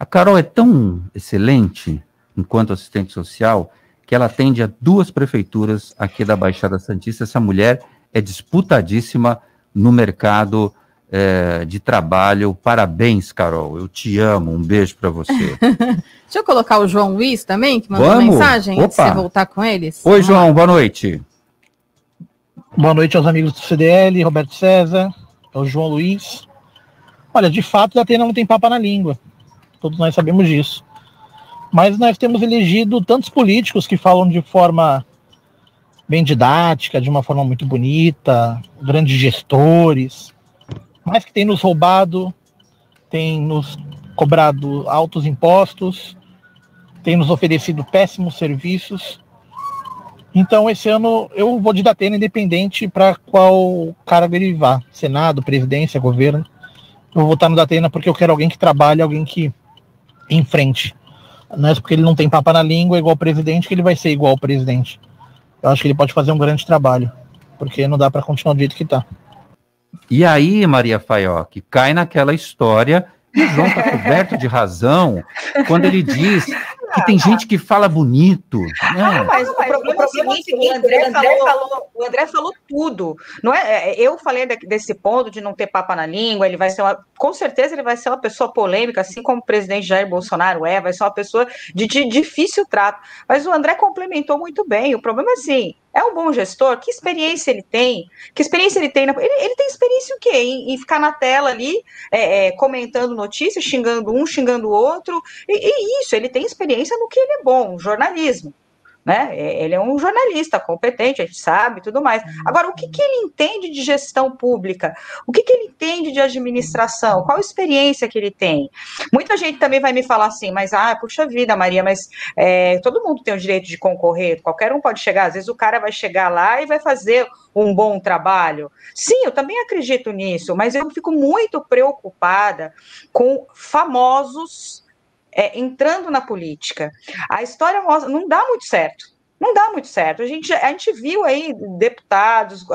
A Carol é tão excelente enquanto assistente social que ela atende a duas prefeituras aqui da Baixada Santista. Essa mulher é disputadíssima no mercado é, de trabalho. Parabéns, Carol. Eu te amo. Um beijo para você. Deixa eu colocar o João Luiz também, que mandou Vamos? mensagem antes de Opa. você voltar com eles. Oi, João. Boa noite. Boa noite aos amigos do CDL, Roberto César, é o João Luiz. Olha, de fato, a Atena não tem papa na língua. Todos nós sabemos disso. Mas nós temos elegido tantos políticos que falam de forma bem didática, de uma forma muito bonita, grandes gestores, mas que tem nos roubado, tem nos cobrado altos impostos, tem nos oferecido péssimos serviços. Então, esse ano eu vou de Datena independente para qual cargo ele vá, Senado, presidência, governo. Eu vou votar no Datena porque eu quero alguém que trabalhe, alguém que enfrente. Não é porque ele não tem papa na língua igual o presidente que ele vai ser igual ao presidente. Eu acho que ele pode fazer um grande trabalho, porque não dá para continuar do jeito que está. E aí, Maria Faioc, cai naquela história, e o João está coberto de razão, quando ele diz que tem gente que fala bonito. Né? Ah, mas o problema é o seguinte, o André, André falou, o André falou tudo. Não é, é eu falei desse ponto de não ter papa na língua, ele vai ser uma, com certeza ele vai ser uma pessoa polêmica, assim como o presidente Jair Bolsonaro é, vai ser uma pessoa de, de difícil trato. Mas o André complementou muito bem. O problema é assim, é um bom gestor? Que experiência ele tem? Que experiência ele tem? Na... Ele, ele, tem experiência o quê? Em, em ficar na tela ali, é, é, comentando notícias, xingando um, xingando o outro. E, e, isso, ele tem experiência no que ele é bom, jornalismo né? É, ele é um jornalista competente, a gente sabe, tudo mais. Agora, o que, que ele entende de gestão pública? O que, que ele entende de administração? Qual a experiência que ele tem? Muita gente também vai me falar assim, mas, ah, puxa vida, Maria, mas é, todo mundo tem o direito de concorrer, qualquer um pode chegar, às vezes o cara vai chegar lá e vai fazer um bom trabalho. Sim, eu também acredito nisso, mas eu fico muito preocupada com famosos é, entrando na política. A história mostra, não dá muito certo. Não dá muito certo. A gente, a gente viu aí deputados,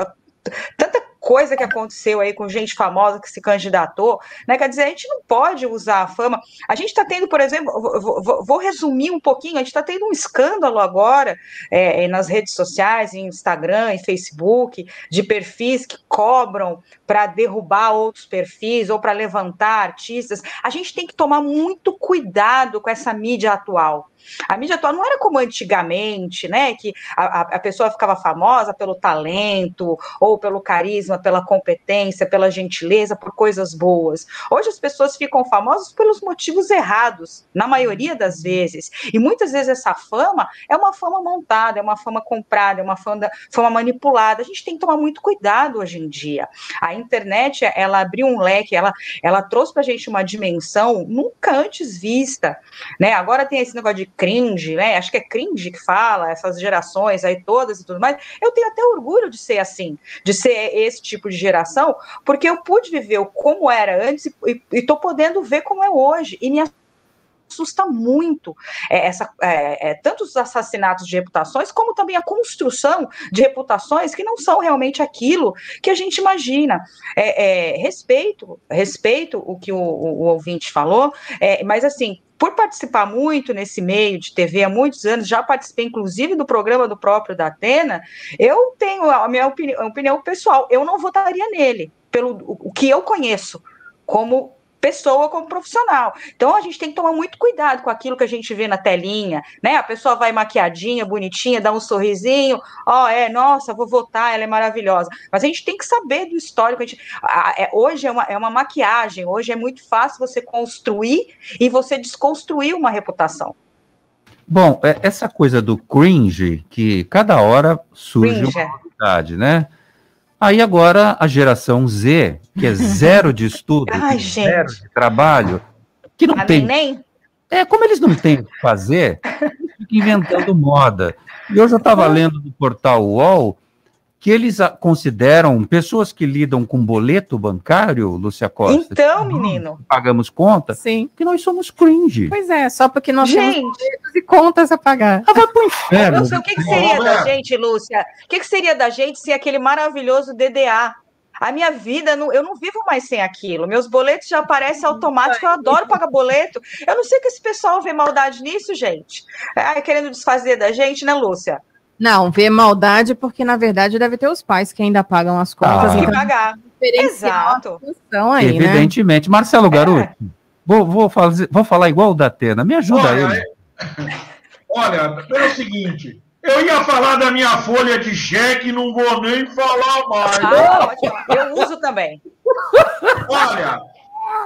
tanta coisa que aconteceu aí com gente famosa que se candidatou, né? Quer dizer, a gente não pode usar a fama. A gente está tendo, por exemplo, vou, vou, vou, resumir um pouquinho, a gente está tendo um escândalo agora é, nas redes sociais, em Instagram, em Facebook, de perfis que cobram para derrubar outros perfis ou para levantar artistas. A gente tem que tomar muito cuidado com essa mídia atual. A mídia atual não era como antigamente, né? Que a, a pessoa ficava famosa pelo talento, ou pelo carisma, pela competência, pela gentileza, por coisas boas. Hoje as pessoas ficam famosas pelos motivos errados, na maioria das vezes. E muitas vezes essa fama é uma fama montada, é uma fama comprada, é uma fama, fama manipulada. A gente tem que tomar muito cuidado hoje em dia. A internet, ela abriu um leque, ela, ela trouxe para a gente uma dimensão nunca antes vista. Né? Agora tem esse negócio de cringe, né? Acho que é cringe que fala, essas gerações aí todas e tudo mais. Eu tenho até orgulho de ser assim, de ser esse tipo de geração, porque eu pude viver como era antes e estou podendo ver como é hoje. E me assusta muito é, essa, é, é, tanto os assassinatos de reputações, como também a construção de reputações que não são realmente aquilo que a gente imagina. É, é respeito, respeito o que o, o, o ouvinte falou, é, mas assim, por participar muito nesse meio de TV há muitos anos, já participei inclusive do programa do próprio da Atena, eu tenho a minha opinião, opinião pessoal, eu não votaria nele, pelo o que eu conheço como pessoa como profissional. Então a gente tem que tomar muito cuidado com aquilo que a gente vê na telinha, né? A pessoa vai maquiadinha, bonitinha, dá um sorrisinho, ó, oh, é, nossa, vou votar, ela é maravilhosa. Mas a gente tem que saber do histórico. A gente, a, é, hoje é uma, é uma maquiagem, hoje é muito fácil você construir e você desconstruir uma reputação. Bom, é, essa coisa do cringe, que cada hora surge cringe. uma é. novidade, né? Aí agora a geração Z, que é zero de estudo, Ai, zero de trabalho, que não a tem. Nem? É, como eles não têm o que fazer, inventando moda. E eu já estava lendo no portal UOL que eles consideram pessoas que lidam com boleto bancário, Lúcia Costa. Então, menino. Pagamos conta? Sim. Que nós somos cringe. Pois é, só porque nós gente. temos boletos e contas a pagar. Ah, vai pro inferno. Lúcia, o que, que seria da gente, Lúcia? O que, que seria da gente se aquele maravilhoso DDA? A minha vida, eu não vivo mais sem aquilo. Meus boletos já aparecem automáticos. Eu adoro pagar boleto. Eu não sei que esse pessoal vê maldade nisso, gente. É, querendo desfazer da gente, né, Lúcia? Não, vê maldade porque, na verdade, deve ter os pais que ainda pagam as contas. Ah. Então, que pagar. Exato. Aí, né? Evidentemente. Né? Marcelo Garoto, é. vou, vou, fazer, vou falar igual o da Atena. Me ajuda olha, aí. Olha, é o seguinte. Eu ia falar da minha folha de cheque, não vou nem falar mais. Ah, eu uso também. Olha,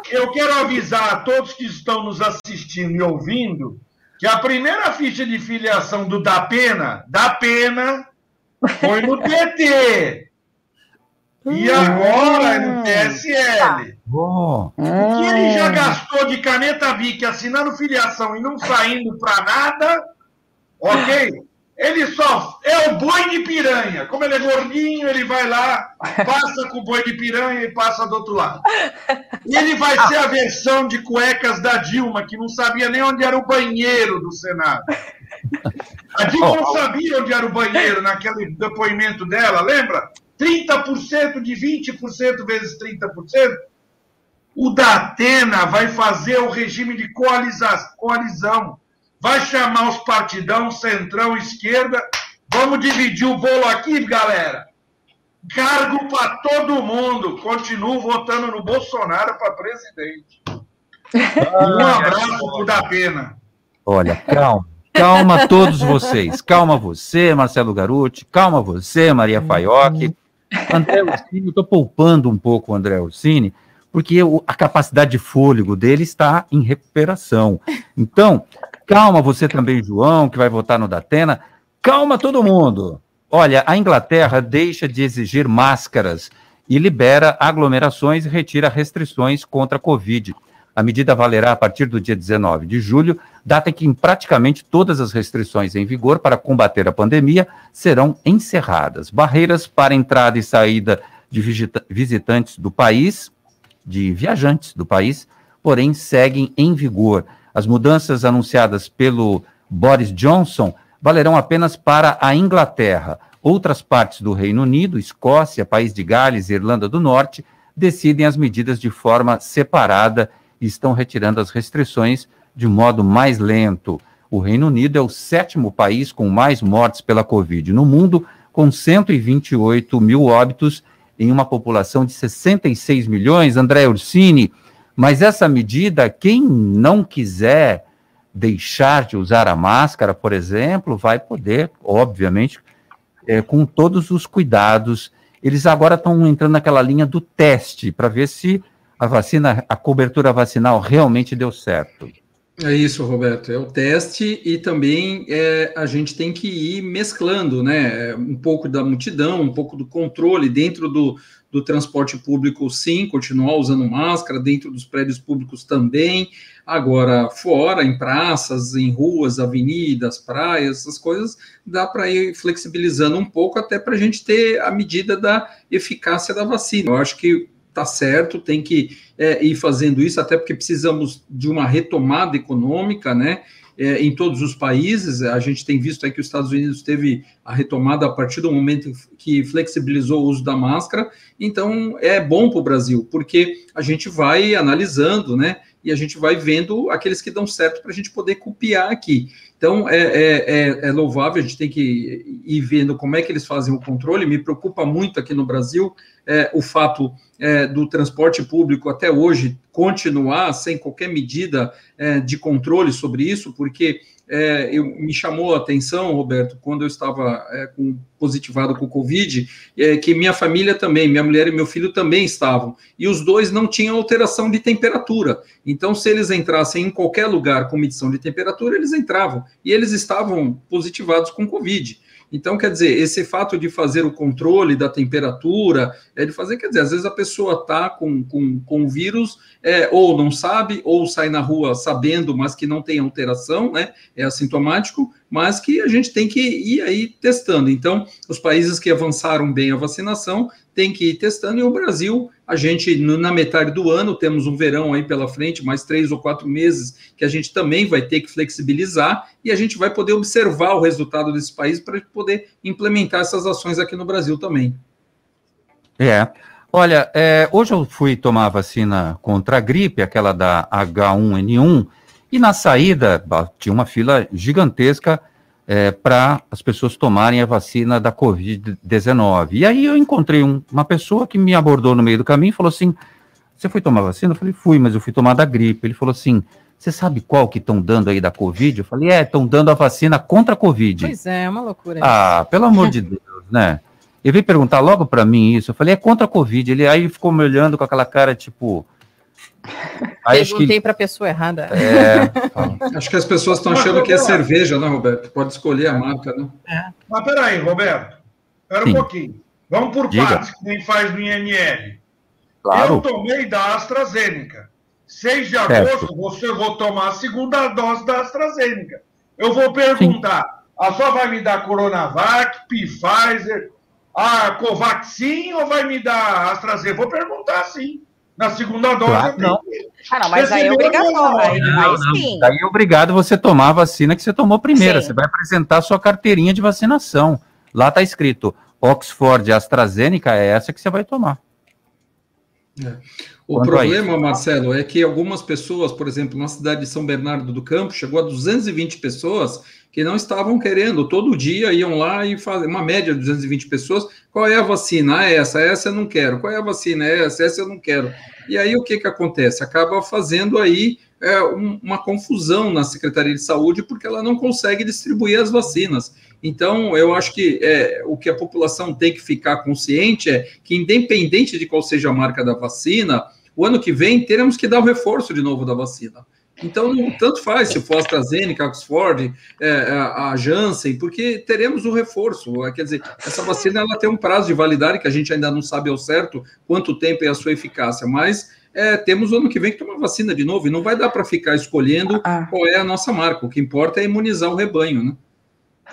eu quero avisar a todos que estão nos assistindo e ouvindo que a primeira ficha de filiação do Da Pena, da Pena, foi no PT. E agora é no PSL. Oh. O que ele já gastou de caneta VIC assinando filiação e não saindo para nada, ok? Ele só é o boi de piranha. Como ele é gordinho, ele vai lá, passa com o boi de piranha e passa do outro lado. E ele vai ser a versão de cuecas da Dilma, que não sabia nem onde era o banheiro do Senado. A Dilma não sabia onde era o banheiro naquele depoimento dela, lembra? 30% de 20% vezes 30%. O da Atena vai fazer o regime de coalizão vai chamar os partidão, centrão, esquerda. Vamos dividir o bolo aqui, galera. Cargo para todo mundo. Continuo votando no Bolsonaro para presidente. um abraço pro da pena. Olha, calma. Calma todos vocês. Calma você, Marcelo Garuti. Calma você, Maria Faioc. André Ursini, eu estou poupando um pouco o André Ursini, porque o, a capacidade de fôlego dele está em recuperação. Então, calma você também, João, que vai votar no Datena. Calma todo mundo. Olha, a Inglaterra deixa de exigir máscaras e libera aglomerações e retira restrições contra a Covid. A medida valerá a partir do dia 19 de julho, data em que praticamente todas as restrições em vigor para combater a pandemia serão encerradas. Barreiras para entrada e saída de visitantes do país, de viajantes do país, porém seguem em vigor. As mudanças anunciadas pelo Boris Johnson valerão apenas para a Inglaterra. Outras partes do Reino Unido, Escócia, País de Gales e Irlanda do Norte decidem as medidas de forma separada e estão retirando as restrições de modo mais lento. O Reino Unido é o sétimo país com mais mortes pela Covid no mundo, com 128 mil óbitos em uma população de 66 milhões. André Ursini, mas essa medida, quem não quiser deixar de usar a máscara, por exemplo, vai poder, obviamente, é, com todos os cuidados. Eles agora estão entrando naquela linha do teste para ver se a vacina, a cobertura vacinal realmente deu certo. É isso, Roberto. É o teste e também é, a gente tem que ir mesclando, né? Um pouco da multidão, um pouco do controle dentro do, do transporte público, sim, continuar usando máscara, dentro dos prédios públicos também. Agora, fora, em praças, em ruas, avenidas, praias, essas coisas, dá para ir flexibilizando um pouco até para a gente ter a medida da eficácia da vacina. Eu acho que tá certo, tem que é, ir fazendo isso, até porque precisamos de uma retomada econômica, né? É, em todos os países, a gente tem visto aí que os Estados Unidos teve a retomada a partir do momento que flexibilizou o uso da máscara, então é bom para o Brasil, porque a gente vai analisando, né? E a gente vai vendo aqueles que dão certo para a gente poder copiar aqui. Então, é, é, é, é, louvável, a gente tem que ir vendo como é que eles fazem o controle. Me preocupa muito aqui no Brasil é, o fato é, do transporte público até hoje continuar sem qualquer medida é, de controle sobre isso, porque é, eu, me chamou a atenção, Roberto, quando eu estava é, com, positivado com o Covid, é, que minha família também, minha mulher e meu filho também estavam, e os dois não tinham alteração de temperatura. Então, se eles entrassem em qualquer lugar com medição de temperatura, eles entravam, e eles estavam positivados com Covid. Então, quer dizer, esse fato de fazer o controle da temperatura, é de fazer, quer dizer, às vezes a pessoa está com, com, com vírus, é, ou não sabe, ou sai na rua sabendo, mas que não tem alteração, né? É assintomático, mas que a gente tem que ir aí testando. Então, os países que avançaram bem a vacinação têm que ir testando, e o Brasil a gente, na metade do ano, temos um verão aí pela frente, mais três ou quatro meses, que a gente também vai ter que flexibilizar e a gente vai poder observar o resultado desse país para poder implementar essas ações aqui no Brasil também. É. Olha, é, hoje eu fui tomar vacina contra a gripe, aquela da H1N1, e na saída tinha uma fila gigantesca é, para as pessoas tomarem a vacina da Covid-19. E aí eu encontrei um, uma pessoa que me abordou no meio do caminho e falou assim: Você foi tomar vacina? Eu falei: Fui, mas eu fui tomar da gripe. Ele falou assim: Você sabe qual que estão dando aí da Covid? Eu falei: É, estão dando a vacina contra a Covid. Pois é, é uma loucura. Ah, pelo amor de Deus, né? Ele veio perguntar logo para mim isso. Eu falei: É contra a Covid. Ele aí ficou me olhando com aquela cara tipo. Aí Perguntei que... para a pessoa errada. É, acho que as pessoas estão achando que é cerveja, né, Roberto? Pode escolher a marca, né? É. Mas peraí, Roberto. Espera um pouquinho. Vamos por Diga. partes, que nem faz no INL. Claro. Eu tomei da AstraZeneca. 6 de agosto, certo. você vou tomar a segunda dose da AstraZeneca. Eu vou perguntar: Sim. a sua vai me dar Coronavac, Pfizer, a Covaxin ou vai me dar AstraZeneca? Vou perguntar sim. Na segunda dose, claro, não. Ah, não, mas aí é obrigatório. Aí, não, sim. Daí é obrigado você tomar a vacina que você tomou primeiro. Sim. Você vai apresentar a sua carteirinha de vacinação. Lá está escrito Oxford AstraZeneca, é essa que você vai tomar. É. O problema, Marcelo, é que algumas pessoas, por exemplo, na cidade de São Bernardo do Campo, chegou a 220 pessoas que não estavam querendo, todo dia iam lá e fazem uma média de 220 pessoas. Qual é a vacina? Ah, essa, essa eu não quero. Qual é a vacina? Essa, essa eu não quero. E aí o que, que acontece? Acaba fazendo aí é, um, uma confusão na Secretaria de Saúde, porque ela não consegue distribuir as vacinas. Então, eu acho que é, o que a população tem que ficar consciente é que, independente de qual seja a marca da vacina, o ano que vem teremos que dar o reforço de novo da vacina. Então, tanto faz se for AstraZeneca, Oxford, é, é, a Janssen, porque teremos o um reforço. É, quer dizer, essa vacina ela tem um prazo de validade que a gente ainda não sabe ao certo quanto tempo é a sua eficácia, mas é, temos o ano que vem que tomar vacina de novo, e não vai dar para ficar escolhendo ah. qual é a nossa marca. O que importa é imunizar o rebanho, né?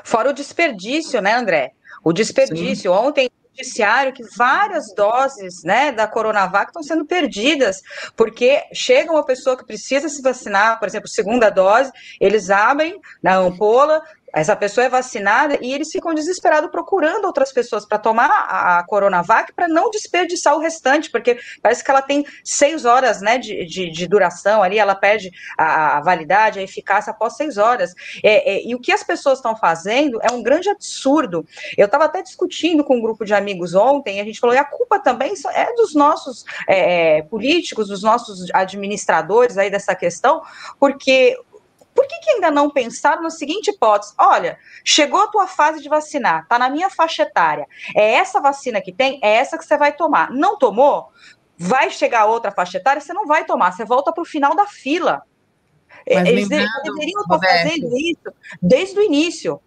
Fora o desperdício, né, André? O desperdício. Sim. Ontem noticiário que várias doses né, da Coronavac estão sendo perdidas, porque chega uma pessoa que precisa se vacinar, por exemplo, segunda dose, eles abrem na ampola, essa pessoa é vacinada e eles ficam desesperados procurando outras pessoas para tomar a, Coronavac para não desperdiçar o restante, porque parece que ela tem seis horas né, de, de, de duração ali, ela perde a, a, validade, a eficácia após seis horas. É, é, e o que as pessoas estão fazendo é um grande absurdo. Eu estava até discutindo com um grupo de amigos ontem, a gente falou, e a culpa também é dos nossos é, é políticos, dos nossos administradores aí dessa questão, porque por que, que ainda não pensaram na seguinte hipótese? Olha, chegou a tua fase de vacinar, tá na minha faixa etária. É essa vacina que tem, é essa que você vai tomar. Não tomou? Vai chegar outra faixa etária, você não vai tomar, você volta para o final da fila. Mas Eles deveriam estar fazendo isso desde o início.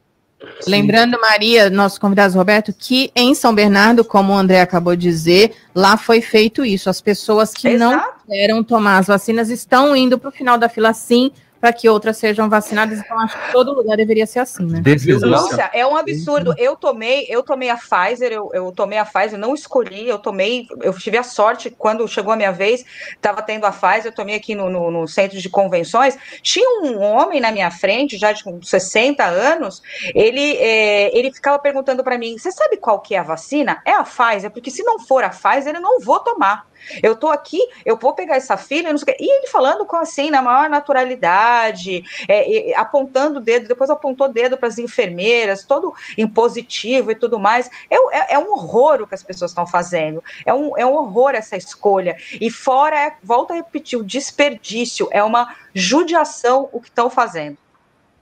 Lembrando, Maria, nosso convidado Roberto, que em São Bernardo, como o André acabou de dizer, lá foi feito isso. As pessoas que Exato. não querem tomar as vacinas estão indo para o final da fila sim, para que outras sejam vacinadas. Então, acho que todo lugar deveria ser assim, né? Lúcia, é um absurdo. Eu tomei, eu tomei a Pfizer, eu, eu tomei a Pfizer, não escolhi, eu tomei, eu tive a sorte, quando chegou a minha vez, estava tendo a Pfizer, eu tomei aqui no, no, no, centro de convenções. Tinha um homem na minha frente, já de 60 anos, ele, é, ele ficava perguntando para mim: você sabe qual que é a vacina? É a Pfizer, porque se não for a Pfizer, eu não vou tomar. Eu tô aqui, eu vou pegar essa filha, e ele falando com assim, na maior naturalidade, é, apontando o dedo, depois apontou o dedo para as enfermeiras, todo impositivo e tudo mais. É, é, é, um horror o que as pessoas estão fazendo. É um, é um horror essa escolha. E fora, é, volta a repetir, o desperdício, é uma judiação o que estão fazendo.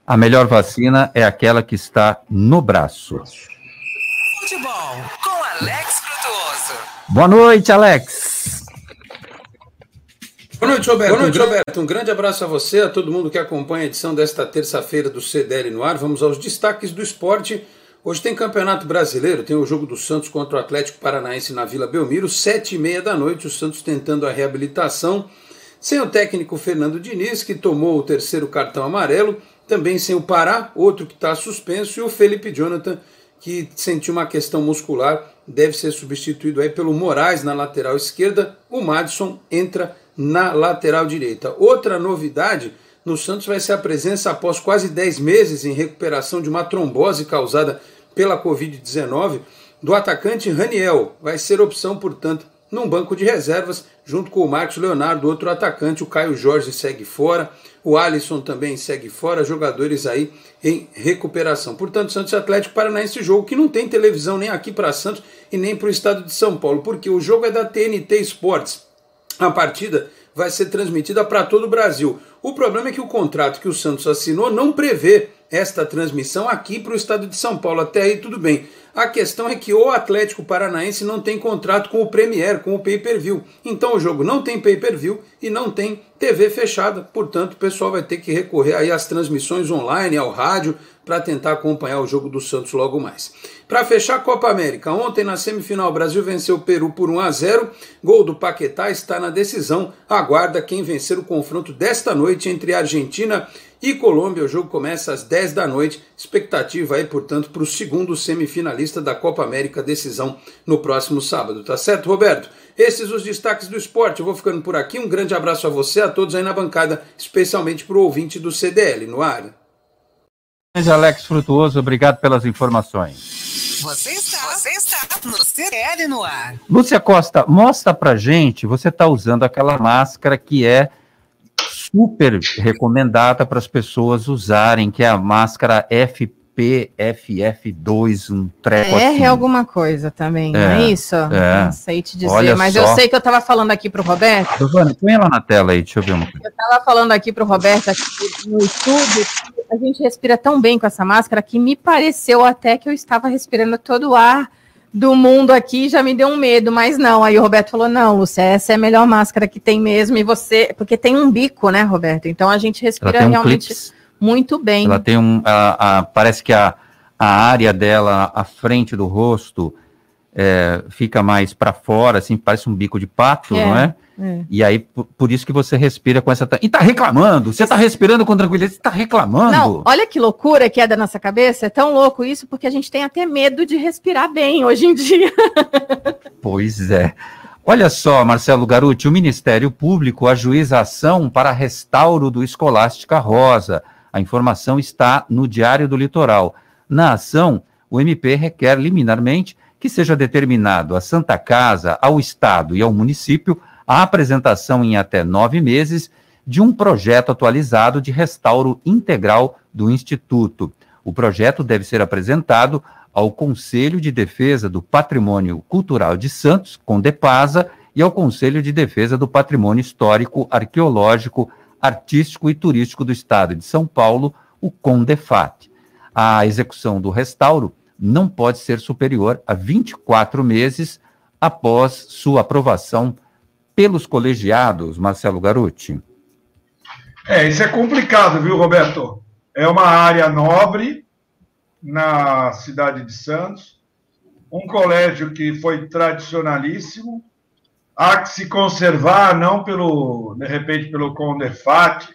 A melhor vacina é aquela que está no braço. Futebol com Alex. Boa noite, Alex. Boa noite, Roberto. Boa noite, Roberto. Um grande abraço a você, a todo mundo que acompanha a edição desta terça-feira do CDL no ar. Vamos aos destaques do esporte. Hoje tem Campeonato Brasileiro, tem o jogo do Santos contra o Atlético Paranaense na Vila Belmiro, sete e meia da noite, o Santos tentando a reabilitação, sem o técnico Fernando Diniz, que tomou o terceiro cartão amarelo, também sem o Pará, outro que está suspenso, e o Felipe Jonathan, que sentiu uma questão muscular, deve ser substituído aí pelo Moraes na lateral esquerda. O Madison entra na lateral direita. Outra novidade no Santos vai ser a presença após quase 10 meses em recuperação de uma trombose causada pela Covid-19 do atacante Raniel. Vai ser opção, portanto, num banco de reservas, junto com o Marcos Leonardo, outro atacante, o Caio Jorge segue fora, o Alisson também segue fora, jogadores aí em recuperação. Portanto, Santos Atlético Paranaense jogo que não tem televisão nem aqui para Santos e nem para o estado de São Paulo, porque o jogo é da TNT Sports. A partida vai ser transmitida para todo o Brasil. O problema é que o contrato que o Santos assinou não prevê esta transmissão aqui para o estado de São Paulo. Até aí tudo bem. A questão é que o Atlético Paranaense não tem contrato com o Premier, com o pay-per-view. Então o jogo não tem pay-per-view e não tem TV fechada. Portanto, o pessoal vai ter que recorrer aí às transmissões online, ao rádio, para tentar acompanhar o jogo do Santos logo mais. Para fechar a Copa América, ontem na semifinal o Brasil venceu o Peru por 1 a 0. Gol do Paquetá está na decisão. Aguarda quem vencer o confronto desta noite entre Argentina e Colômbia. O jogo começa às 10 da noite. Expectativa aí, portanto, para o segundo semifinalista da Copa América, decisão no próximo sábado. Tá certo, Roberto? Esses os destaques do esporte. Eu vou ficando por aqui. Um grande abraço a você, a todos aí na bancada, especialmente para o ouvinte do CDL no ar. Alex Frutuoso, obrigado pelas informações. Você está, você está no CDL no ar. Lúcia Costa, mostra pra gente, você está usando aquela máscara que é super recomendada para as pessoas usarem, que é a máscara FPFF2, um treco R assim. alguma coisa também, não É, é isso? é. Não sei te dizer, Olha mas só. eu sei que eu estava falando aqui para o Roberto, Giovana, põe ela na tela aí, deixa eu ver uma coisa. eu estava falando aqui para o Roberto aqui no estúdio, que a gente respira tão bem com essa máscara que me pareceu até que eu estava respirando todo o ar do mundo aqui, já me deu um medo, mas não. Aí o Roberto falou: não, Lúcia, essa é a melhor máscara que tem mesmo, e você, porque tem um bico, né, Roberto? Então a gente respira um realmente clips. muito bem. Ela tem um. a- a- parece que a, a área dela, à frente do rosto, é, fica mais para fora, assim, parece um bico de pato, É, não é? é. E aí, por, por isso que você respira com essa. E tá reclamando! Você tá respirando com tranquilidade, você tá reclamando! Não, olha que loucura que é da nossa cabeça. É tão louco isso porque a gente tem até medo de respirar bem hoje em dia. Pois é. Olha só, Marcelo Garuti, o Ministério Público ajuiza a ação para restauro do Escolástica Rosa. A informação está no Diário do Litoral. Na ação, o MP requer liminarmente que seja determinado à Santa Casa, ao Estado e ao município a apresentação em até nove meses de um projeto atualizado de restauro integral do Instituto. O projeto deve ser apresentado ao Conselho de Defesa do Patrimônio Cultural de Santos, CONDEPASA, e ao Conselho de Defesa do Patrimônio Histórico, Arqueológico, Artístico e Turístico do Estado de São Paulo, o CONDEFAT. A execução do restauro não pode ser superior a 24 meses após sua aprovação pelos colegiados, Marcelo Garuti. É, isso é complicado, viu, Roberto? É uma área nobre na cidade de Santos, um colégio que foi tradicionalíssimo, há que se conservar, não pelo, de repente, pelo Condefat,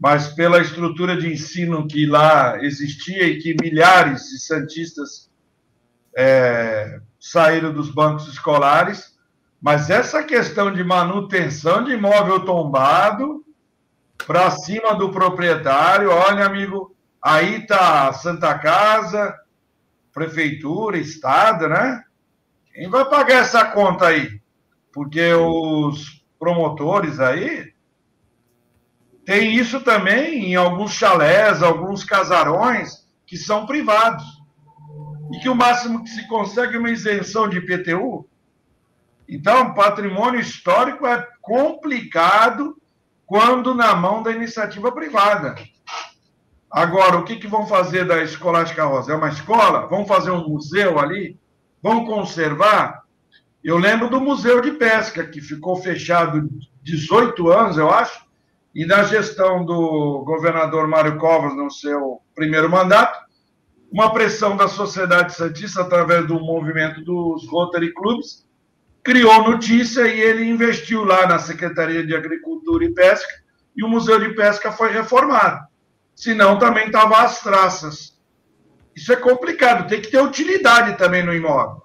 mas pela estrutura de ensino que lá existia e que milhares de santistas é, saíram dos bancos escolares. Mas essa questão de manutenção de imóvel tombado para cima do proprietário, olha, amigo, aí tá a Santa Casa, prefeitura, estado, né? Quem vai pagar essa conta aí? Porque os promotores aí tem isso também em alguns chalés, alguns casarões que são privados. E que o máximo que se consegue é uma isenção de IPTU. Então, patrimônio histórico é complicado quando na mão da iniciativa privada. Agora, o que, que vão fazer da Escolástica Rosa? É uma escola? Vão fazer um museu ali? Vão conservar? Eu lembro do Museu de Pesca, que ficou fechado 18 anos, eu acho, e na gestão do governador Mário Covas, no seu primeiro mandato, uma pressão da sociedade santista, através do movimento dos Rotary Clubs, criou notícia e ele investiu lá na Secretaria de Agricultura e Pesca, e o Museu de Pesca foi reformado. Senão também estava às traças. Isso é complicado, tem que ter utilidade também no imóvel.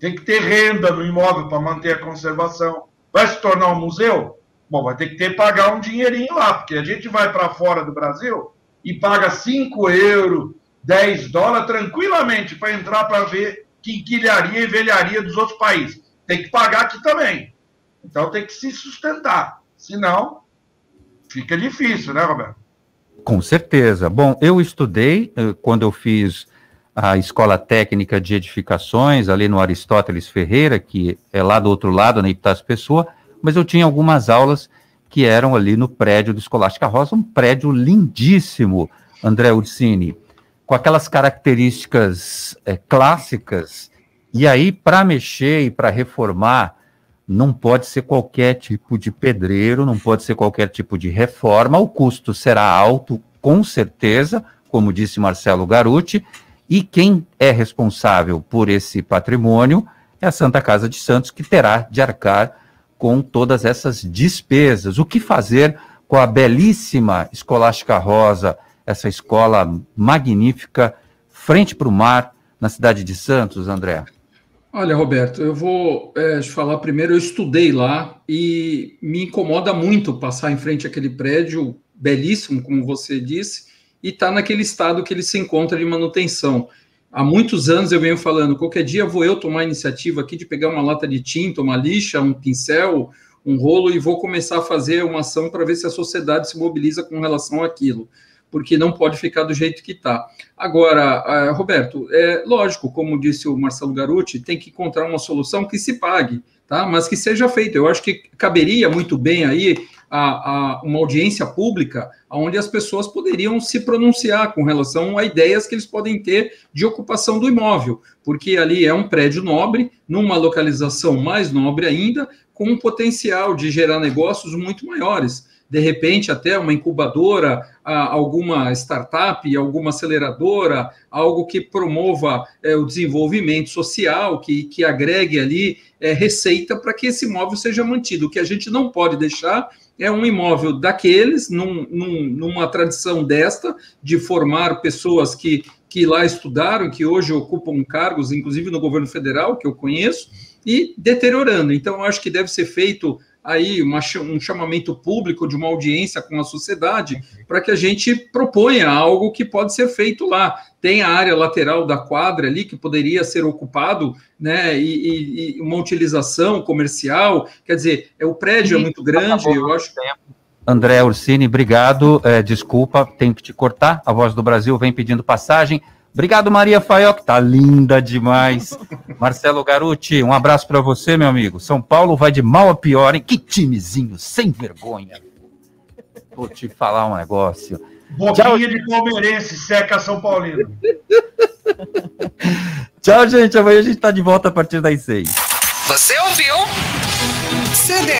Tem que ter renda no imóvel para manter a conservação. Vai se tornar um museu? Bom, vai ter que ter pagar um dinheirinho lá, porque a gente vai para fora do Brasil e paga 5 euros, 10 dólares tranquilamente para entrar para ver quinquilharia e velharia dos outros países. Tem que pagar aqui também. Então tem que se sustentar. Senão, fica difícil, né, Roberto? Com certeza. Bom, eu estudei eh, quando eu fiz a Escola Técnica de Edificações, ali no Aristóteles Ferreira, que é lá do outro lado, na Epitácio Pessoa, mas eu tinha algumas aulas que eram ali no prédio do Escolástica Rosa, um prédio lindíssimo, André Ursini, com aquelas características eh, clássicas. E aí, para mexer e para reformar, não pode ser qualquer tipo de pedreiro, não pode ser qualquer tipo de reforma, o custo será alto, com certeza, como disse Marcelo Garuti, e quem é responsável por esse patrimônio é a Santa Casa de Santos, que terá de arcar com todas essas despesas. O que fazer com a belíssima Escolástica Rosa, essa escola magnífica, frente para o mar, na cidade de Santos, André? Olha, Roberto, eu vou é, te falar primeiro. Eu estudei lá e me incomoda muito passar em frente àquele prédio belíssimo, como você disse, e está naquele estado que ele se encontra de manutenção. Há muitos anos eu venho falando, qualquer dia vou eu tomar a iniciativa aqui de pegar uma lata de tinta, uma lixa, um pincel, um rolo e vou começar a fazer uma ação para ver se a sociedade se mobiliza com relação àquilo, porque não pode ficar do jeito que está. Agora, uh, Roberto, é lógico, como disse o Marcelo Garuti, tem que encontrar uma solução que se pague, tá? Mas que seja feita. Eu acho que caberia muito bem aí a, a, uma audiência pública onde as pessoas poderiam se pronunciar com relação a ideias que eles podem ter de ocupação do imóvel, porque ali é um prédio nobre, numa localização mais nobre ainda, com um potencial de gerar negócios muito maiores. De repente, até uma incubadora, alguma startup, alguma aceleradora, algo que promova é, o desenvolvimento social, que, que agregue ali é, receita para que esse imóvel seja mantido. O que a gente não pode deixar é um imóvel daqueles, num, num, numa tradição desta, de formar pessoas que, que lá estudaram, que hoje ocupam cargos, inclusive no governo federal, que eu conheço, e deteriorando. Então, eu acho que deve ser feito aí uma, um chamamento público de uma audiência com a sociedade para que a gente proponha algo que pode ser feito lá. Tem a área lateral da quadra ali que poderia ser ocupado, né? E, e, e uma utilização comercial. Quer dizer, é, o prédio é muito grande, eu acho. André Ursini, obrigado. É, desculpa, tenho que te cortar. A voz do Brasil vem pedindo passagem. Obrigado, Maria Faioc, tá linda demais. Marcelo Garuti, um abraço para você, meu amigo. São Paulo vai de mal a pior, hein? Que timezinho, sem vergonha. Vou te falar um negócio. Boquinha Tchau. de palmeirense, seca São Paulino. Tchau, gente. Amanhã a gente tá de volta a partir das seis. Você ouviu? CD